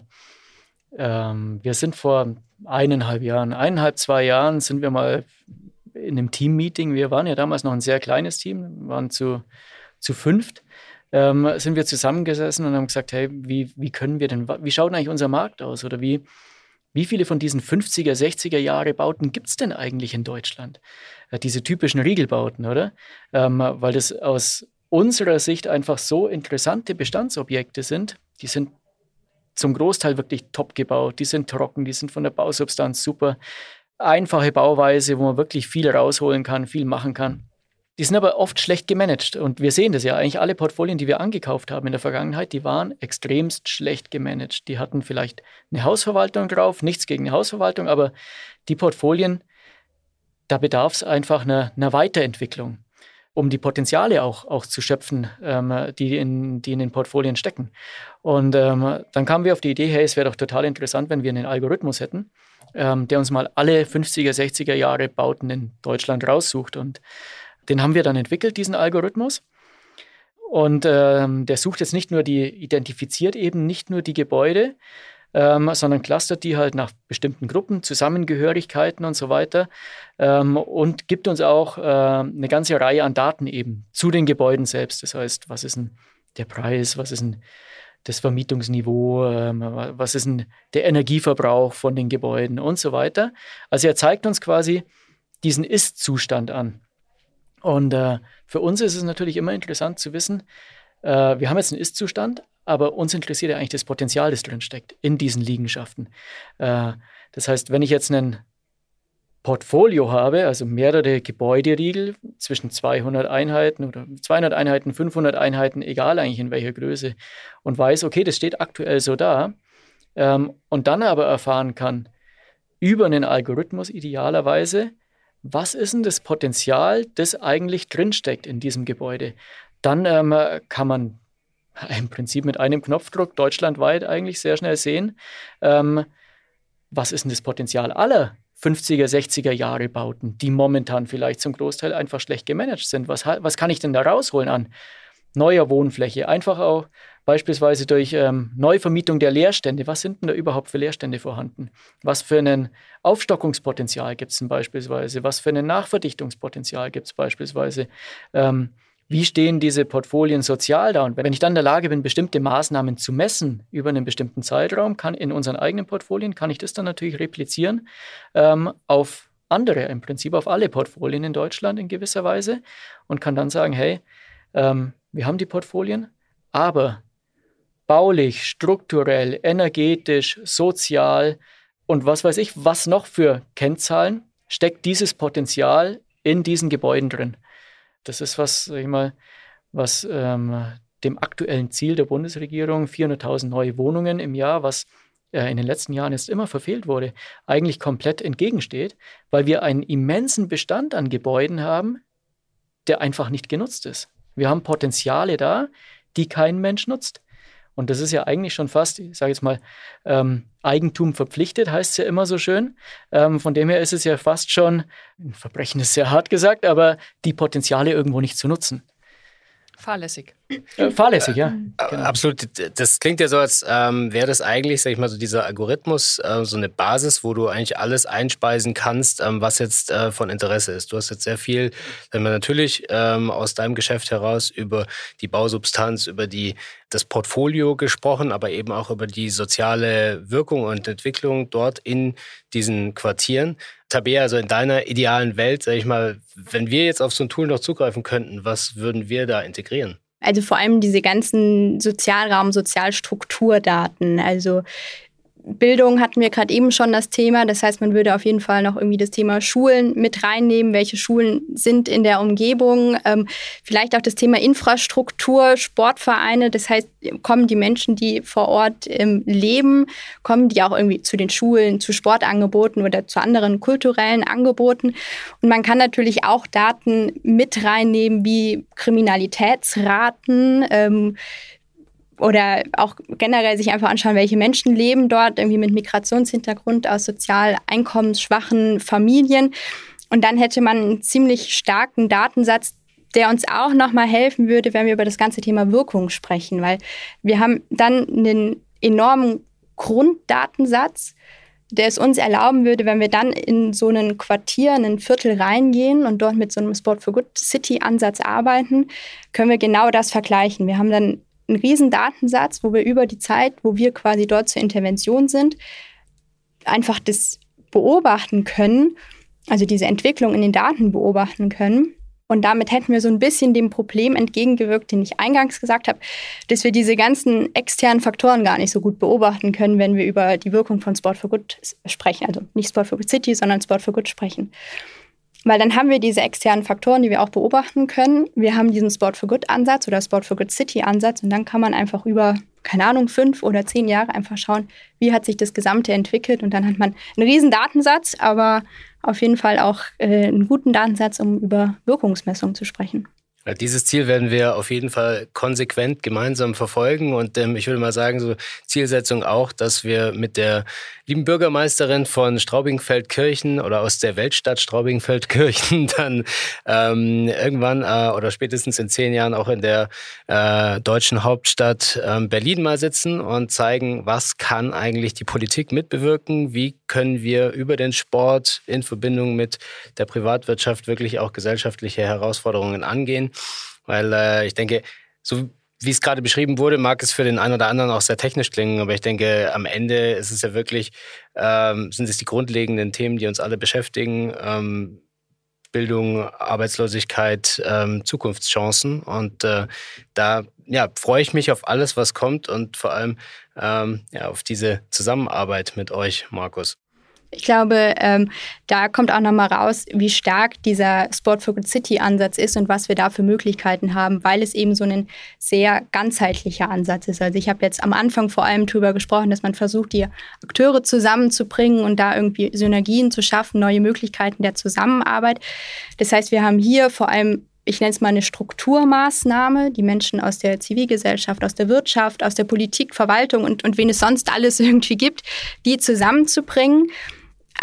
ähm, wir sind vor eineinhalb Jahren, eineinhalb, zwei Jahren sind wir mal in einem Team-Meeting. Wir waren ja damals noch ein sehr kleines Team, waren zu, zu fünft. Ähm, sind wir zusammengesessen und haben gesagt, hey, wie, wie können wir denn, wie schaut eigentlich unser Markt aus? Oder wie, wie viele von diesen 50er, 60er Jahre Bauten gibt es denn eigentlich in Deutschland? Äh, diese typischen Riegelbauten, oder? Ähm, weil das aus unserer Sicht einfach so interessante Bestandsobjekte sind, die sind zum Großteil wirklich top gebaut. Die sind trocken, die sind von der Bausubstanz super. Einfache Bauweise, wo man wirklich viel rausholen kann, viel machen kann. Die sind aber oft schlecht gemanagt. Und wir sehen das ja eigentlich. Alle Portfolien, die wir angekauft haben in der Vergangenheit, die waren extremst schlecht gemanagt. Die hatten vielleicht eine Hausverwaltung drauf, nichts gegen eine Hausverwaltung, aber die Portfolien, da bedarf es einfach einer, einer Weiterentwicklung um die Potenziale auch, auch zu schöpfen, ähm, die, in, die in den Portfolien stecken. Und ähm, dann kamen wir auf die Idee, hey, es wäre doch total interessant, wenn wir einen Algorithmus hätten, ähm, der uns mal alle 50er, 60er Jahre Bauten in Deutschland raussucht. Und den haben wir dann entwickelt, diesen Algorithmus. Und ähm, der sucht jetzt nicht nur die, identifiziert eben nicht nur die Gebäude, ähm, sondern clustert die halt nach bestimmten Gruppen, Zusammengehörigkeiten und so weiter ähm, und gibt uns auch äh, eine ganze Reihe an Daten eben zu den Gebäuden selbst. Das heißt, was ist denn der Preis, was ist denn das Vermietungsniveau, ähm, was ist denn der Energieverbrauch von den Gebäuden und so weiter. Also er zeigt uns quasi diesen Ist-Zustand an. Und äh, für uns ist es natürlich immer interessant zu wissen, äh, wir haben jetzt einen Ist-Zustand, aber uns interessiert ja eigentlich das Potenzial, das drin steckt in diesen Liegenschaften. Äh, das heißt, wenn ich jetzt ein Portfolio habe, also mehrere Gebäuderiegel zwischen 200 Einheiten oder 200 Einheiten, 500 Einheiten, egal eigentlich in welcher Größe, und weiß, okay, das steht aktuell so da, ähm, und dann aber erfahren kann, über einen Algorithmus idealerweise, was ist denn das Potenzial, das eigentlich drinsteckt in diesem Gebäude? Dann ähm, kann man im Prinzip mit einem Knopfdruck deutschlandweit eigentlich sehr schnell sehen, ähm, was ist denn das Potenzial aller 50er, 60er Jahre Bauten, die momentan vielleicht zum Großteil einfach schlecht gemanagt sind. Was, was kann ich denn da rausholen an neuer Wohnfläche, einfach auch beispielsweise durch ähm, Neuvermietung der Leerstände. Was sind denn da überhaupt für Leerstände vorhanden? Was für ein Aufstockungspotenzial gibt es denn beispielsweise? Was für ein Nachverdichtungspotenzial gibt es beispielsweise? Ähm, wie stehen diese Portfolien sozial da? Und wenn ich dann in der Lage bin, bestimmte Maßnahmen zu messen über einen bestimmten Zeitraum, kann in unseren eigenen Portfolien, kann ich das dann natürlich replizieren ähm, auf andere, im Prinzip auf alle Portfolien in Deutschland in gewisser Weise und kann dann sagen, hey, ähm, wir haben die Portfolien, aber baulich, strukturell, energetisch, sozial und was weiß ich, was noch für Kennzahlen steckt dieses Potenzial in diesen Gebäuden drin. Das ist was, sag ich mal, was ähm, dem aktuellen Ziel der Bundesregierung, 400.000 neue Wohnungen im Jahr, was äh, in den letzten Jahren jetzt immer verfehlt wurde, eigentlich komplett entgegensteht, weil wir einen immensen Bestand an Gebäuden haben, der einfach nicht genutzt ist. Wir haben Potenziale da, die kein Mensch nutzt. Und das ist ja eigentlich schon fast, ich sage jetzt mal, ähm, Eigentum verpflichtet, heißt es ja immer so schön. Ähm, von dem her ist es ja fast schon, ein Verbrechen ist sehr hart gesagt, aber die Potenziale irgendwo nicht zu nutzen. Fahrlässig. Fahrlässig, ja. Äh, genau. Absolut. Das klingt ja so, als ähm, wäre das eigentlich, sag ich mal, so dieser Algorithmus, äh, so eine Basis, wo du eigentlich alles einspeisen kannst, ähm, was jetzt äh, von Interesse ist. Du hast jetzt sehr viel, wenn man natürlich ähm, aus deinem Geschäft heraus über die Bausubstanz, über die, das Portfolio gesprochen, aber eben auch über die soziale Wirkung und Entwicklung dort in diesen Quartieren. Tabea, also in deiner idealen Welt, sag ich mal, wenn wir jetzt auf so ein Tool noch zugreifen könnten, was würden wir da integrieren? Also vor allem diese ganzen Sozialraum, Sozialstrukturdaten. Also Bildung hatten wir gerade eben schon das Thema. Das heißt, man würde auf jeden Fall noch irgendwie das Thema Schulen mit reinnehmen. Welche Schulen sind in der Umgebung? Ähm, vielleicht auch das Thema Infrastruktur, Sportvereine. Das heißt, kommen die Menschen, die vor Ort ähm, leben, kommen die auch irgendwie zu den Schulen, zu Sportangeboten oder zu anderen kulturellen Angeboten. Und man kann natürlich auch Daten mit reinnehmen, wie Kriminalitätsraten. Ähm, oder auch generell sich einfach anschauen, welche Menschen leben dort irgendwie mit Migrationshintergrund aus sozial einkommensschwachen Familien. Und dann hätte man einen ziemlich starken Datensatz, der uns auch nochmal helfen würde, wenn wir über das ganze Thema Wirkung sprechen, weil wir haben dann einen enormen Grunddatensatz, der es uns erlauben würde, wenn wir dann in so ein Quartier, in ein Viertel reingehen und dort mit so einem Sport for Good City Ansatz arbeiten, können wir genau das vergleichen. Wir haben dann einen riesen Datensatz, wo wir über die Zeit, wo wir quasi dort zur Intervention sind, einfach das beobachten können, also diese Entwicklung in den Daten beobachten können. Und damit hätten wir so ein bisschen dem Problem entgegengewirkt, den ich eingangs gesagt habe, dass wir diese ganzen externen Faktoren gar nicht so gut beobachten können, wenn wir über die Wirkung von Sport for Good sprechen. Also nicht Sport for Good City, sondern Sport for Good sprechen. Weil dann haben wir diese externen Faktoren, die wir auch beobachten können. Wir haben diesen Sport for Good Ansatz oder Sport for Good City Ansatz und dann kann man einfach über, keine Ahnung, fünf oder zehn Jahre einfach schauen, wie hat sich das Gesamte entwickelt und dann hat man einen riesen Datensatz, aber auf jeden Fall auch äh, einen guten Datensatz, um über Wirkungsmessung zu sprechen. Dieses Ziel werden wir auf jeden Fall konsequent gemeinsam verfolgen und ähm, ich würde mal sagen, so Zielsetzung auch, dass wir mit der lieben Bürgermeisterin von Straubing-Feldkirchen oder aus der Weltstadt Straubing-Feldkirchen dann ähm, irgendwann äh, oder spätestens in zehn Jahren auch in der äh, deutschen Hauptstadt ähm, Berlin mal sitzen und zeigen, was kann eigentlich die Politik mitbewirken, wie können wir über den Sport in Verbindung mit der Privatwirtschaft wirklich auch gesellschaftliche Herausforderungen angehen. Weil äh, ich denke, so wie es gerade beschrieben wurde, mag es für den einen oder anderen auch sehr technisch klingen, aber ich denke, am Ende ist es ja wirklich, ähm, sind es die grundlegenden Themen, die uns alle beschäftigen. Ähm, Bildung, Arbeitslosigkeit, ähm, Zukunftschancen. Und äh, da ja, freue ich mich auf alles, was kommt und vor allem ähm, ja, auf diese Zusammenarbeit mit euch, Markus. Ich glaube, ähm, da kommt auch nochmal raus, wie stark dieser Sport Good City Ansatz ist und was wir da für Möglichkeiten haben, weil es eben so ein sehr ganzheitlicher Ansatz ist. Also ich habe jetzt am Anfang vor allem darüber gesprochen, dass man versucht, die Akteure zusammenzubringen und da irgendwie Synergien zu schaffen, neue Möglichkeiten der Zusammenarbeit. Das heißt, wir haben hier vor allem ich nenne es mal eine Strukturmaßnahme, die Menschen aus der Zivilgesellschaft, aus der Wirtschaft, aus der Politik, Verwaltung und, und wen es sonst alles irgendwie gibt, die zusammenzubringen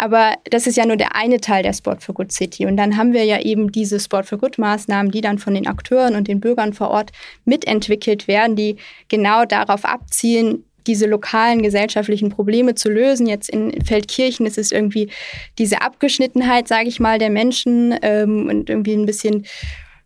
Aber das ist ja nur der eine Teil der Sport for Good City. Und dann haben wir ja eben diese Sport for Good Maßnahmen, die dann von den Akteuren und den Bürgern vor Ort mitentwickelt werden, die genau darauf abzielen, diese lokalen gesellschaftlichen Probleme zu lösen. Jetzt in Feldkirchen ist es irgendwie diese Abgeschnittenheit, sage ich mal, der Menschen ähm, und irgendwie ein bisschen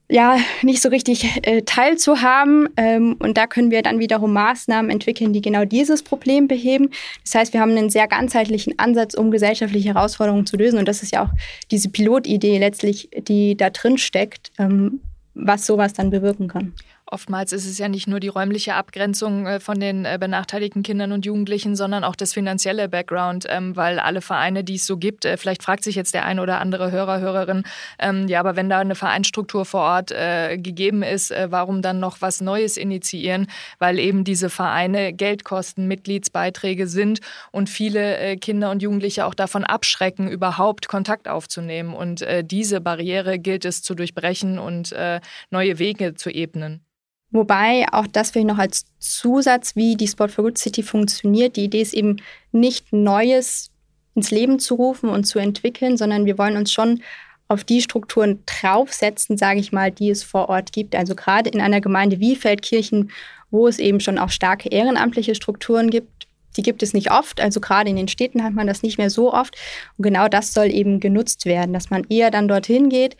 ja, nicht so richtig äh, teilzuhaben. Ähm, und da können wir dann wiederum Maßnahmen entwickeln, die genau dieses Problem beheben. Das heißt, wir haben einen sehr ganzheitlichen Ansatz, um gesellschaftliche Herausforderungen zu lösen. Und das ist ja auch diese Pilotidee letztlich, die da drin steckt, ähm, was sowas dann bewirken kann. Oftmals ist es ja nicht nur die räumliche Abgrenzung äh, von den äh, benachteiligten Kindern und Jugendlichen, sondern auch das finanzielle Background, ähm, weil alle Vereine, die es so gibt, äh, vielleicht fragt sich jetzt der ein oder andere Hörer, Hörerin, ähm, ja, aber wenn da eine Vereinsstruktur vor Ort gegeben ist, warum dann noch was Neues initiieren? Weil eben diese Vereine Geld kosten, Mitgliedsbeiträge sind und viele Kinder und Jugendliche auch davon abschrecken, überhaupt Kontakt aufzunehmen. Und diese Barriere gilt es zu durchbrechen und neue Wege zu ebnen. Wobei auch das vielleicht noch als Zusatz, wie die Sport for Good City funktioniert. Die Idee ist eben nicht Neues ins Leben zu rufen und zu entwickeln, sondern wir wollen uns schon auf die Strukturen draufsetzen, sage ich mal, die es vor Ort gibt. Also gerade in einer Gemeinde wie Feldkirchen, wo es eben schon auch starke ehrenamtliche Strukturen gibt, die gibt es nicht oft. Also gerade in den Städten hat man das nicht mehr so oft. Und genau das soll eben genutzt werden, dass man eher dann dorthin geht,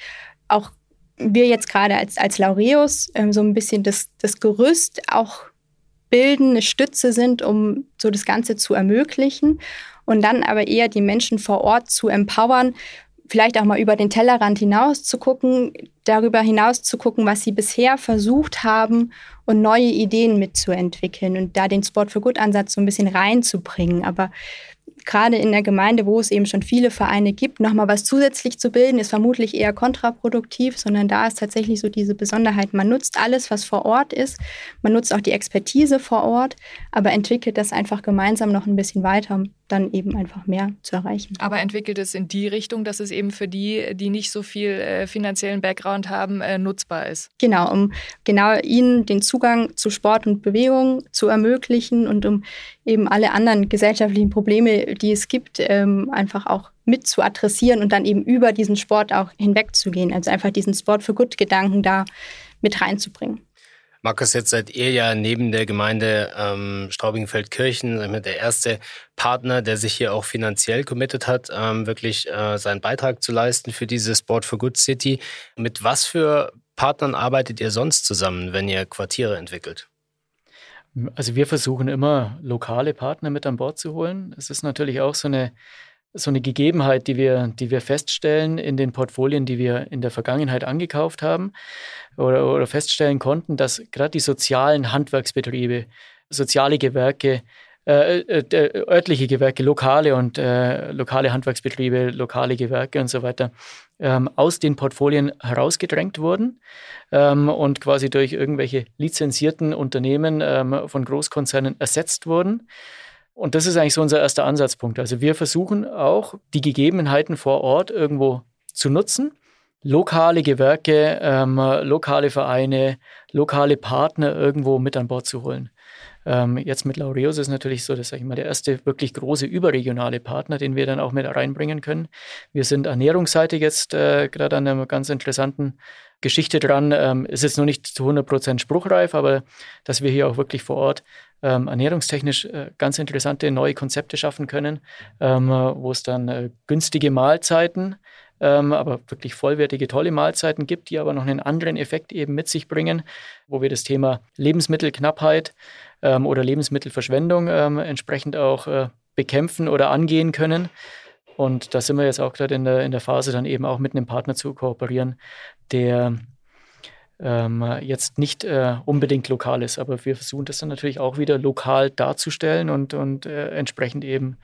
auch wir jetzt gerade als, als Laureus ähm, so ein bisschen das, das Gerüst auch bilden, eine Stütze sind, um so das Ganze zu ermöglichen und dann aber eher die Menschen vor Ort zu empowern, vielleicht auch mal über den Tellerrand hinaus zu gucken, darüber hinaus zu gucken, was sie bisher versucht haben und neue Ideen mitzuentwickeln und da den Sport for Good Ansatz so ein bisschen reinzubringen. Aber gerade in der Gemeinde, wo es eben schon viele Vereine gibt, nochmal was zusätzlich zu bilden, ist vermutlich eher kontraproduktiv, sondern da ist tatsächlich so diese Besonderheit, man nutzt alles, was vor Ort ist, man nutzt auch die Expertise vor Ort, aber entwickelt das einfach gemeinsam noch ein bisschen weiter, dann eben einfach mehr zu erreichen. Aber entwickelt es in die Richtung, dass es eben für die, die nicht so viel äh, finanziellen Background haben, äh, nutzbar ist? Genau, um genau ihnen den Zugang zu Sport und Bewegung zu ermöglichen und um eben alle anderen gesellschaftlichen Probleme, die es gibt, ähm, einfach auch mit zu adressieren und dann eben über diesen Sport auch hinwegzugehen. Also einfach diesen Sport für Good-Gedanken da mit reinzubringen. Markus, jetzt seid ihr ja neben der Gemeinde ähm, Straubing-Feldkirchen der erste Partner, der sich hier auch finanziell committed hat, ähm, wirklich äh, seinen Beitrag zu leisten für diese Sport for Good City. Mit was für Partnern arbeitet ihr sonst zusammen, wenn ihr Quartiere entwickelt? Also wir versuchen immer lokale Partner mit an Bord zu holen. Es ist natürlich auch so eine, so eine Gegebenheit, die wir, die wir feststellen in den Portfolien, die wir in der Vergangenheit angekauft haben oder, oder feststellen konnten, dass gerade die sozialen Handwerksbetriebe, soziale Gewerke, äh, äh, örtliche Gewerke, lokale und äh, lokale Handwerksbetriebe, lokale Gewerke und so weiter ähm, aus den Portfolien herausgedrängt wurden ähm, und quasi durch irgendwelche lizenzierten Unternehmen ähm, von Großkonzernen ersetzt wurden. Und das ist eigentlich so unser erster Ansatzpunkt. Also wir versuchen auch, die Gegebenheiten vor Ort irgendwo zu nutzen, lokale Gewerke, ähm, lokale Vereine, lokale Partner irgendwo mit an Bord zu holen. Ähm, jetzt mit Laureus ist natürlich so, dass sag ich mal, der erste wirklich große überregionale Partner, den wir dann auch mit reinbringen können. Wir sind ernährungsseitig jetzt äh, gerade an einer ganz interessanten Geschichte dran. Ähm, ist jetzt noch nicht zu 100 Prozent spruchreif, aber dass wir hier auch wirklich vor Ort ähm, ernährungstechnisch äh, ganz interessante neue Konzepte schaffen können, ähm, wo es dann äh, günstige Mahlzeiten ähm, aber wirklich vollwertige, tolle Mahlzeiten gibt, die aber noch einen anderen Effekt eben mit sich bringen, wo wir das Thema Lebensmittelknappheit ähm, oder Lebensmittelverschwendung ähm, entsprechend auch äh, bekämpfen oder angehen können. Und da sind wir jetzt auch gerade in der, in der Phase, dann eben auch mit einem Partner zu kooperieren, der ähm, jetzt nicht äh, unbedingt lokal ist. Aber wir versuchen das dann natürlich auch wieder lokal darzustellen und, und äh, entsprechend eben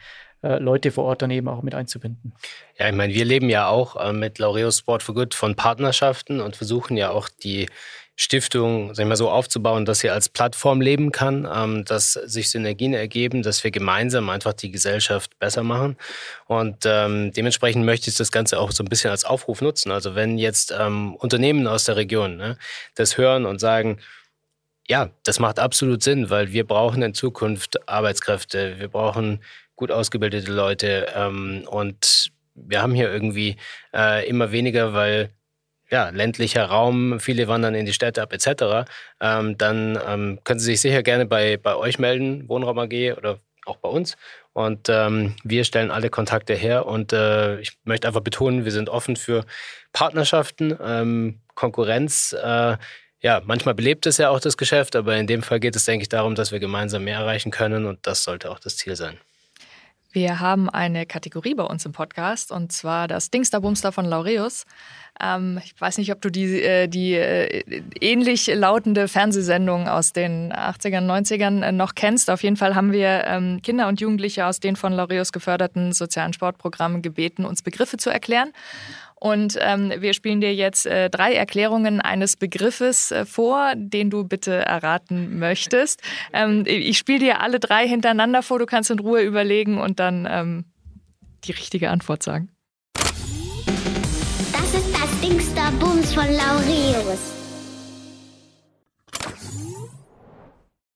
äh, Leute vor Ort dann eben auch mit einzubinden. Ja, ich meine, wir leben ja auch äh, mit Laureus Sport for Good von Partnerschaften und versuchen ja auch die Stiftung sag ich mal, so aufzubauen, dass sie als Plattform leben kann, ähm, dass sich Synergien ergeben, dass wir gemeinsam einfach die Gesellschaft besser machen. Und ähm, dementsprechend möchte ich das Ganze auch so ein bisschen als Aufruf nutzen. Also wenn jetzt ähm, Unternehmen aus der Region ne, das hören und sagen, ja, das macht absolut Sinn, weil wir brauchen in Zukunft Arbeitskräfte, wir brauchen gut ausgebildete Leute ähm, und wir haben hier irgendwie äh, immer weniger, weil ja, ländlicher Raum, viele wandern in die Städte ab etc., ähm, dann ähm, können Sie sich sicher gerne bei, bei euch melden, Wohnraum AG oder auch bei uns. Und ähm, wir stellen alle Kontakte her und äh, ich möchte einfach betonen, wir sind offen für Partnerschaften, ähm, Konkurrenz. Äh, ja, manchmal belebt es ja auch das Geschäft, aber in dem Fall geht es, denke ich, darum, dass wir gemeinsam mehr erreichen können und das sollte auch das Ziel sein. Wir haben eine Kategorie bei uns im Podcast und zwar das Dingsterbumster von Laureus. Ähm, ich weiß nicht, ob du die, äh, die äh, ähnlich lautende Fernsehsendung aus den 80ern, 90ern äh, noch kennst. Auf jeden Fall haben wir ähm, Kinder und Jugendliche aus den von Laureus geförderten sozialen Sportprogrammen gebeten, uns Begriffe zu erklären. Und ähm, wir spielen dir jetzt äh, drei Erklärungen eines Begriffes äh, vor, den du bitte erraten möchtest. Ähm, ich spiele dir alle drei hintereinander vor, du kannst in Ruhe überlegen und dann ähm, die richtige Antwort sagen. Das ist das Dingster Bums von Laureus.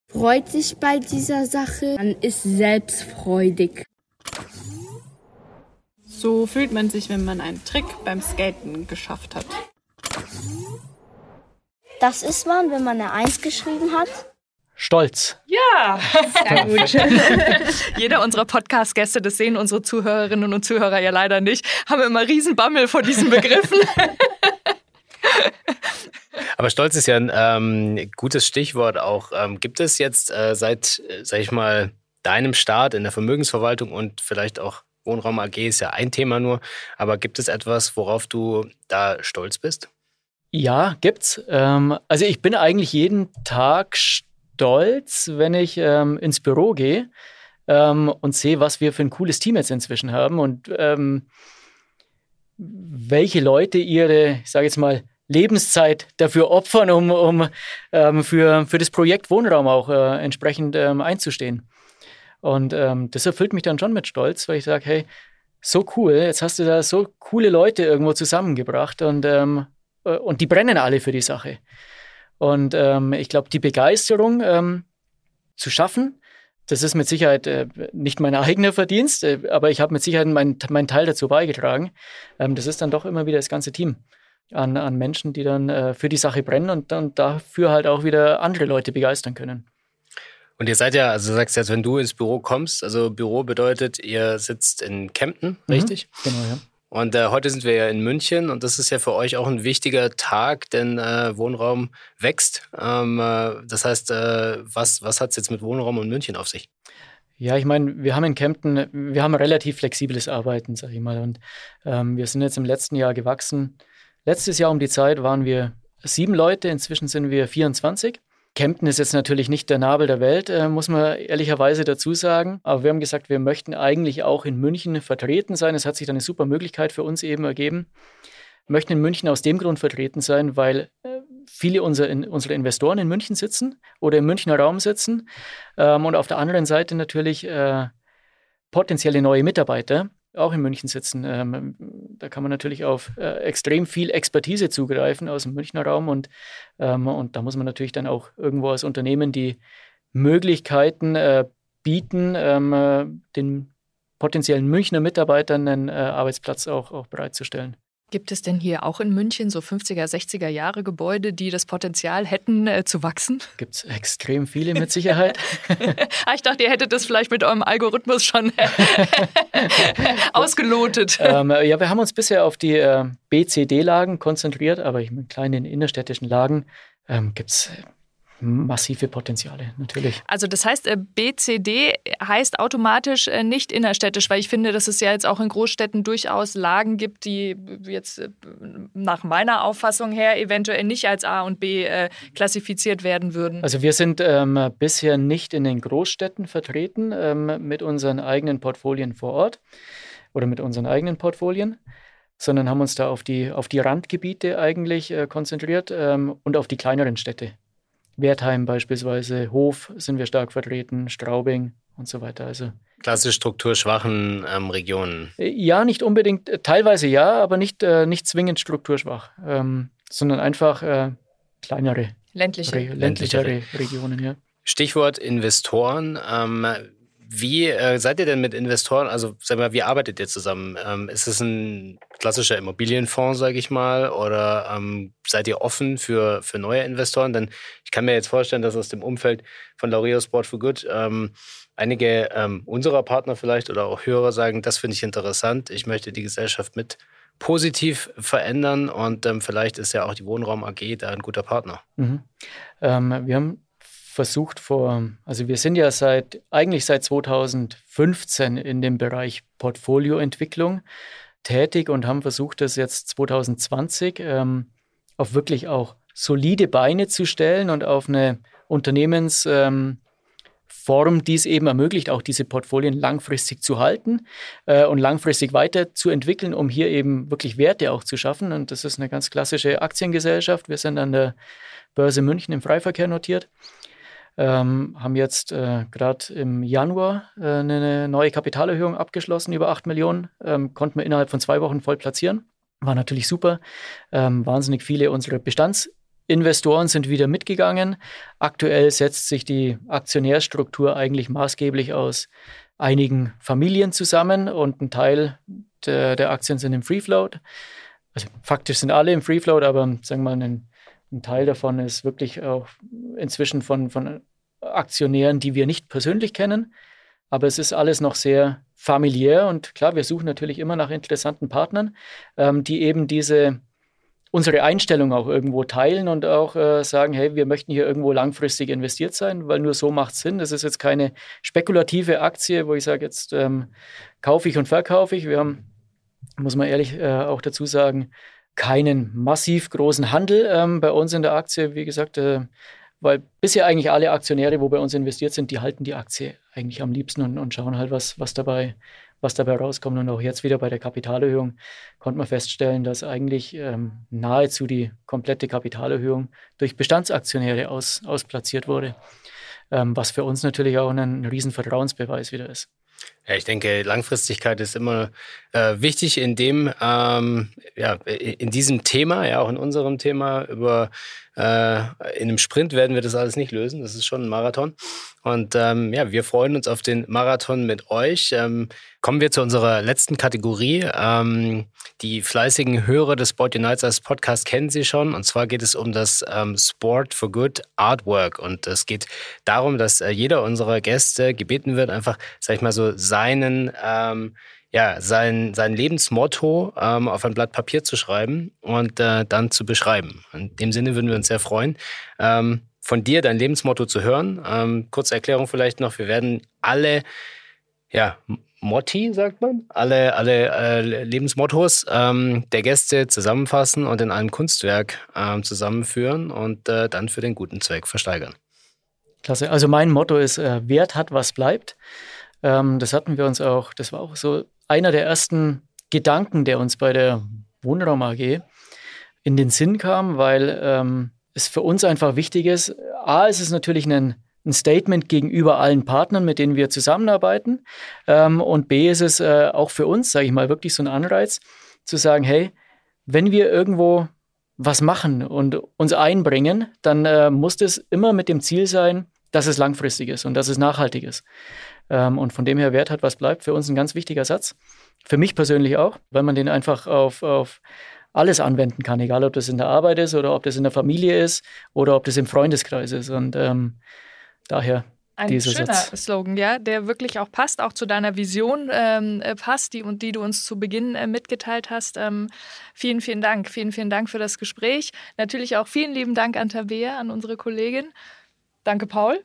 Freut sich bei dieser Sache, man ist selbstfreudig. So fühlt man sich, wenn man einen Trick beim Skaten geschafft hat. Das ist man, wenn man eine Eins geschrieben hat. Stolz. Ja, sehr gut. Jeder unserer Podcast-Gäste, das sehen unsere Zuhörerinnen und Zuhörer ja leider nicht, haben immer Riesenbammel vor diesen Begriffen. Aber Stolz ist ja ein ähm, gutes Stichwort auch. Ähm, gibt es jetzt äh, seit, äh, sag ich mal, deinem Start in der Vermögensverwaltung und vielleicht auch Wohnraum AG ist ja ein Thema nur, aber gibt es etwas, worauf du da stolz bist? Ja, gibt's. Ähm, also ich bin eigentlich jeden Tag stolz, wenn ich ähm, ins Büro gehe ähm, und sehe, was wir für ein cooles Team jetzt inzwischen haben und ähm, welche Leute ihre, ich sage jetzt mal, Lebenszeit dafür opfern, um, um ähm, für, für das Projekt Wohnraum auch äh, entsprechend ähm, einzustehen. Und ähm, das erfüllt mich dann schon mit Stolz, weil ich sage, hey, so cool, jetzt hast du da so coole Leute irgendwo zusammengebracht und, ähm, äh, und die brennen alle für die Sache. Und ähm, ich glaube, die Begeisterung ähm, zu schaffen, das ist mit Sicherheit äh, nicht mein eigener Verdienst, äh, aber ich habe mit Sicherheit meinen mein Teil dazu beigetragen. Ähm, das ist dann doch immer wieder das ganze Team an, an Menschen, die dann äh, für die Sache brennen und dann dafür halt auch wieder andere Leute begeistern können. Und ihr seid ja, also du sagst jetzt, wenn du ins Büro kommst, also Büro bedeutet, ihr sitzt in Kempten, mhm. richtig? Genau, ja. Und äh, heute sind wir ja in München und das ist ja für euch auch ein wichtiger Tag, denn äh, Wohnraum wächst. Ähm, äh, das heißt, äh, was, was hat es jetzt mit Wohnraum und München auf sich? Ja, ich meine, wir haben in Kempten, wir haben relativ flexibles Arbeiten, sag ich mal. Und ähm, wir sind jetzt im letzten Jahr gewachsen. Letztes Jahr um die Zeit waren wir sieben Leute, inzwischen sind wir 24. Kempten ist jetzt natürlich nicht der Nabel der Welt, äh, muss man ehrlicherweise dazu sagen. Aber wir haben gesagt, wir möchten eigentlich auch in München vertreten sein. Es hat sich dann eine super Möglichkeit für uns eben ergeben. Wir möchten in München aus dem Grund vertreten sein, weil äh, viele unserer, in, unserer Investoren in München sitzen oder im Münchner Raum sitzen. Ähm, und auf der anderen Seite natürlich äh, potenzielle neue Mitarbeiter, auch in München sitzen. Ähm, da kann man natürlich auf äh, extrem viel Expertise zugreifen aus dem Münchner Raum und, ähm, und da muss man natürlich dann auch irgendwo als Unternehmen die Möglichkeiten äh, bieten, ähm, äh, den potenziellen Münchner Mitarbeitern einen äh, Arbeitsplatz auch, auch bereitzustellen. Gibt es denn hier auch in München so 50er, 60er Jahre Gebäude, die das Potenzial hätten äh, zu wachsen? Gibt es extrem viele mit Sicherheit. ah, ich dachte, ihr hättet das vielleicht mit eurem Algorithmus schon ausgelotet. Ähm, ja, wir haben uns bisher auf die äh, BCD-Lagen konzentriert, aber in kleinen innerstädtischen Lagen ähm, gibt es massive Potenziale, natürlich. Also das heißt, äh, BCD heißt automatisch äh, nicht innerstädtisch, weil ich finde, dass es ja jetzt auch in Großstädten durchaus Lagen gibt, die jetzt äh, nach meiner Auffassung her eventuell nicht als A und B klassifiziert werden würden. Also wir sind ähm, bisher nicht in den Großstädten vertreten ähm, mit unseren eigenen Portfolien vor Ort oder mit unseren eigenen Portfolien sondern haben uns da auf die, auf die Randgebiete eigentlich äh, konzentriert ähm, und auf die kleineren Städte. Wertheim beispielsweise, Hof sind wir stark vertreten, Straubing und so weiter. Also klassisch strukturschwachen ähm, Regionen. Äh, ja, nicht unbedingt, äh, teilweise ja, aber nicht, äh, nicht zwingend strukturschwach, ähm, sondern einfach äh, kleinere, ländliche. Re ländlichere Regionen. Ja. Stichwort Investoren. Ähm, wie äh, seid ihr denn mit Investoren? Also, sag mal, wie arbeitet ihr zusammen? Ähm, ist es ein klassischer Immobilienfonds, sage ich mal, oder ähm, seid ihr offen für, für neue Investoren? Denn ich kann mir jetzt vorstellen, dass aus dem Umfeld von Laureo Sport for Good ähm, einige ähm, unserer Partner vielleicht oder auch Hörer sagen, das finde ich interessant. Ich möchte die Gesellschaft mit positiv verändern und ähm, vielleicht ist ja auch die Wohnraum AG da ein guter Partner. Mhm. Ähm, wir haben versucht vor, also wir sind ja seit, eigentlich seit 2015 in dem Bereich Portfolioentwicklung tätig und haben versucht, das jetzt 2020 ähm, auf wirklich auch solide Beine zu stellen und auf eine Unternehmensform, ähm, die es eben ermöglicht, auch diese Portfolien langfristig zu halten äh, und langfristig weiterzuentwickeln, um hier eben wirklich Werte auch zu schaffen. Und das ist eine ganz klassische Aktiengesellschaft. Wir sind an der Börse München im Freiverkehr notiert ähm, haben jetzt äh, gerade im Januar äh, eine neue Kapitalerhöhung abgeschlossen, über 8 Millionen. Ähm, konnten wir innerhalb von zwei Wochen voll platzieren. War natürlich super. Ähm, wahnsinnig viele unserer Bestandsinvestoren sind wieder mitgegangen. Aktuell setzt sich die Aktionärstruktur eigentlich maßgeblich aus einigen Familien zusammen und ein Teil der, der Aktien sind im Free Float. Also faktisch sind alle im Free Float, aber sagen wir mal, ein ein Teil davon ist wirklich auch inzwischen von, von Aktionären, die wir nicht persönlich kennen. Aber es ist alles noch sehr familiär und klar, wir suchen natürlich immer nach interessanten Partnern, ähm, die eben diese unsere Einstellung auch irgendwo teilen und auch äh, sagen, hey, wir möchten hier irgendwo langfristig investiert sein, weil nur so macht es Sinn. Das ist jetzt keine spekulative Aktie, wo ich sage, jetzt ähm, kaufe ich und verkaufe ich. Wir haben, muss man ehrlich äh, auch dazu sagen, keinen massiv großen Handel ähm, bei uns in der Aktie. Wie gesagt, äh, weil bisher eigentlich alle Aktionäre, wo bei uns investiert sind, die halten die Aktie eigentlich am liebsten und, und schauen halt, was, was, dabei, was dabei rauskommt. Und auch jetzt wieder bei der Kapitalerhöhung konnte man feststellen, dass eigentlich ähm, nahezu die komplette Kapitalerhöhung durch Bestandsaktionäre aus, ausplatziert wurde. Ähm, was für uns natürlich auch ein, riesen Vertrauensbeweis wieder ist. Ja, ich denke, Langfristigkeit ist immer äh, wichtig in dem, ähm, ja, in diesem Thema, ja, auch in unserem Thema über äh, in einem Sprint werden wir das alles nicht lösen. Das ist schon ein Marathon. Und ähm, ja, wir freuen uns auf den Marathon mit euch. Ähm, kommen wir zu unserer letzten Kategorie. Ähm, die fleißigen Hörer des Sport Unites als Podcast kennen Sie schon. Und zwar geht es um das ähm, Sport for Good Artwork. Und es geht darum, dass äh, jeder unserer Gäste gebeten wird, einfach, sag ich mal so, seinen ähm, ja, sein, sein Lebensmotto ähm, auf ein Blatt Papier zu schreiben und äh, dann zu beschreiben. In dem Sinne würden wir uns sehr freuen, ähm, von dir dein Lebensmotto zu hören. Ähm, kurze Erklärung vielleicht noch. Wir werden alle, ja, Motti, sagt man, alle, alle äh, Lebensmottos ähm, der Gäste zusammenfassen und in einem Kunstwerk ähm, zusammenführen und äh, dann für den guten Zweck versteigern. Klasse. Also mein Motto ist, äh, Wert hat, was bleibt. Ähm, das hatten wir uns auch, das war auch so einer der ersten Gedanken, der uns bei der Wohnraum AG in den Sinn kam, weil ähm, es für uns einfach wichtig ist. A, ist es natürlich ein, ein Statement gegenüber allen Partnern, mit denen wir zusammenarbeiten. Ähm, und B, ist es äh, auch für uns, sage ich mal, wirklich so ein Anreiz, zu sagen, hey, wenn wir irgendwo was machen und uns einbringen, dann äh, muss das immer mit dem Ziel sein, dass es langfristig ist und dass es nachhaltig ist. Ähm, und von dem her Wert hat, was bleibt, für uns ein ganz wichtiger Satz. Für mich persönlich auch, weil man den einfach auf, auf alles anwenden kann, egal ob das in der Arbeit ist oder ob das in der Familie ist oder ob das im Freundeskreis ist. Und ähm, daher ein schöner Satz. Slogan, ja, der wirklich auch passt, auch zu deiner Vision ähm, äh, passt, die, und die du uns zu Beginn äh, mitgeteilt hast. Ähm, vielen, vielen Dank. Vielen, vielen Dank für das Gespräch. Natürlich auch vielen lieben Dank an Tabea, an unsere Kollegin. Danke, Paul.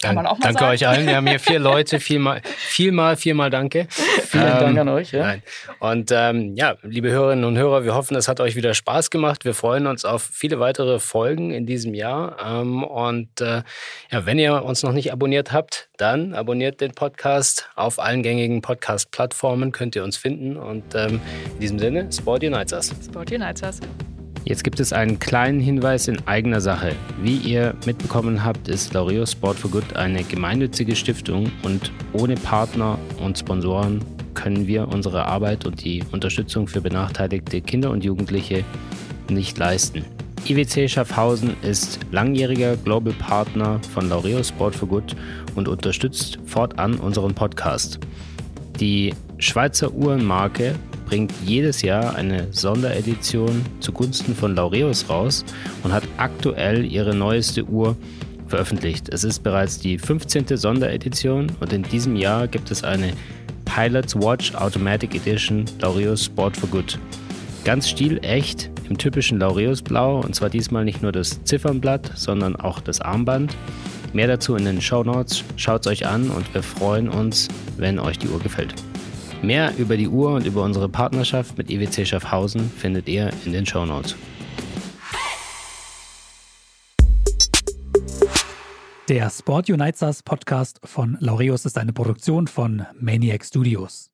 Kann man auch mal danke sagen. euch allen. Wir haben hier vier Leute. Vielmal, vielmal, viermal danke. Vielen ähm, Dank an euch. Ja. Und ähm, ja, liebe Hörerinnen und Hörer, wir hoffen, es hat euch wieder Spaß gemacht. Wir freuen uns auf viele weitere Folgen in diesem Jahr. Ähm, und äh, ja, wenn ihr uns noch nicht abonniert habt, dann abonniert den Podcast auf allen gängigen Podcast-Plattformen. Könnt ihr uns finden. Und ähm, in diesem Sinne, Sport Unites Us. Sport Unites Us. Jetzt gibt es einen kleinen Hinweis in eigener Sache. Wie ihr mitbekommen habt, ist Laureo Sport for Good eine gemeinnützige Stiftung und ohne Partner und Sponsoren können wir unsere Arbeit und die Unterstützung für benachteiligte Kinder und Jugendliche nicht leisten. IWC Schaffhausen ist langjähriger Global Partner von Laureus Sport for Good und unterstützt fortan unseren Podcast. Die Schweizer Uhrenmarke bringt jedes Jahr eine Sonderedition zugunsten von Laureus raus und hat aktuell ihre neueste Uhr veröffentlicht. Es ist bereits die 15. Sonderedition und in diesem Jahr gibt es eine Pilot's Watch Automatic Edition Laureus Sport for Good. Ganz stilecht im typischen Laureus-Blau und zwar diesmal nicht nur das Ziffernblatt, sondern auch das Armband. Mehr dazu in den Show Notes. Schaut es euch an und wir freuen uns, wenn euch die Uhr gefällt. Mehr über die Uhr und über unsere Partnerschaft mit EWC Schaffhausen findet ihr in den Show Notes. Der Sport Unites Podcast von Laureus ist eine Produktion von Maniac Studios.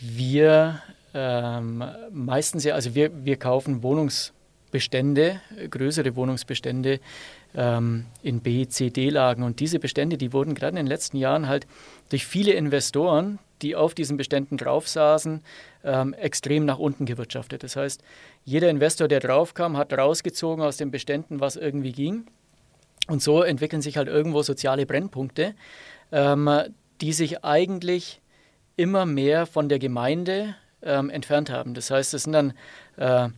Wir ähm, meistens ja, also wir, wir kaufen Wohnungsbestände, größere Wohnungsbestände ähm, in B, C, D-Lagen. Und diese Bestände, die wurden gerade in den letzten Jahren halt durch viele Investoren, die auf diesen Beständen drauf saßen, ähm, extrem nach unten gewirtschaftet. Das heißt, jeder Investor, der draufkam, hat rausgezogen aus den Beständen, was irgendwie ging. Und so entwickeln sich halt irgendwo soziale Brennpunkte, ähm, die sich eigentlich immer mehr von der Gemeinde ähm, entfernt haben. Das heißt, es sind dann äh,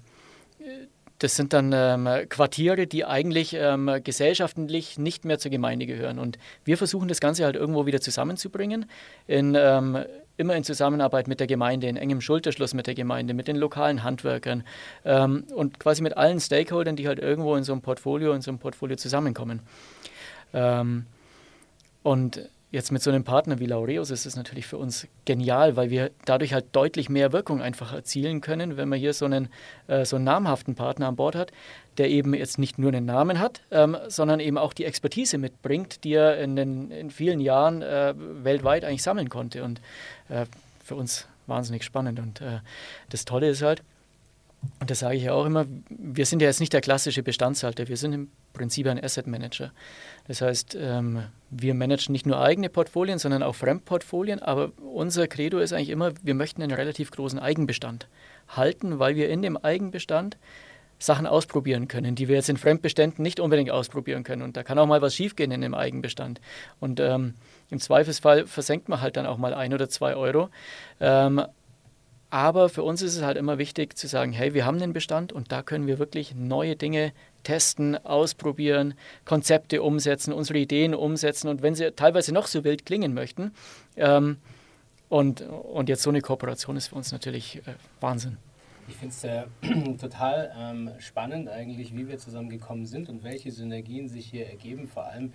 das sind dann ähm, Quartiere, die eigentlich ähm, gesellschaftlich nicht mehr zur Gemeinde gehören. Und wir versuchen das Ganze halt irgendwo wieder zusammenzubringen, in, ähm, immer in Zusammenarbeit mit der Gemeinde, in engem Schulterschluss mit der Gemeinde, mit den lokalen Handwerkern ähm, und quasi mit allen Stakeholdern, die halt irgendwo in so einem Portfolio, in so einem Portfolio zusammenkommen. Ähm, und Jetzt mit so einem Partner wie Laureus ist es natürlich für uns genial, weil wir dadurch halt deutlich mehr Wirkung einfach erzielen können, wenn man hier so einen, äh, so einen namhaften Partner an Bord hat, der eben jetzt nicht nur einen Namen hat, ähm, sondern eben auch die Expertise mitbringt, die er in, den, in vielen Jahren äh, weltweit eigentlich sammeln konnte. Und äh, für uns wahnsinnig spannend. Und äh, das Tolle ist halt, und das sage ich ja auch immer, wir sind ja jetzt nicht der klassische Bestandshalter, wir sind im Prinzip ein Asset Manager. Das heißt, ähm, wir managen nicht nur eigene Portfolien, sondern auch Fremdportfolien, aber unser Credo ist eigentlich immer, wir möchten einen relativ großen Eigenbestand halten, weil wir in dem Eigenbestand Sachen ausprobieren können, die wir jetzt in Fremdbeständen nicht unbedingt ausprobieren können. Und da kann auch mal was schiefgehen in dem Eigenbestand. Und ähm, im Zweifelsfall versenkt man halt dann auch mal ein oder zwei Euro. Ähm, aber für uns ist es halt immer wichtig zu sagen, hey, wir haben den Bestand und da können wir wirklich neue Dinge testen, ausprobieren, Konzepte umsetzen, unsere Ideen umsetzen und wenn sie teilweise noch so wild klingen möchten. Ähm, und, und jetzt so eine Kooperation ist für uns natürlich äh, Wahnsinn. Ich finde es äh, total ähm, spannend eigentlich, wie wir zusammengekommen sind und welche Synergien sich hier ergeben, vor allem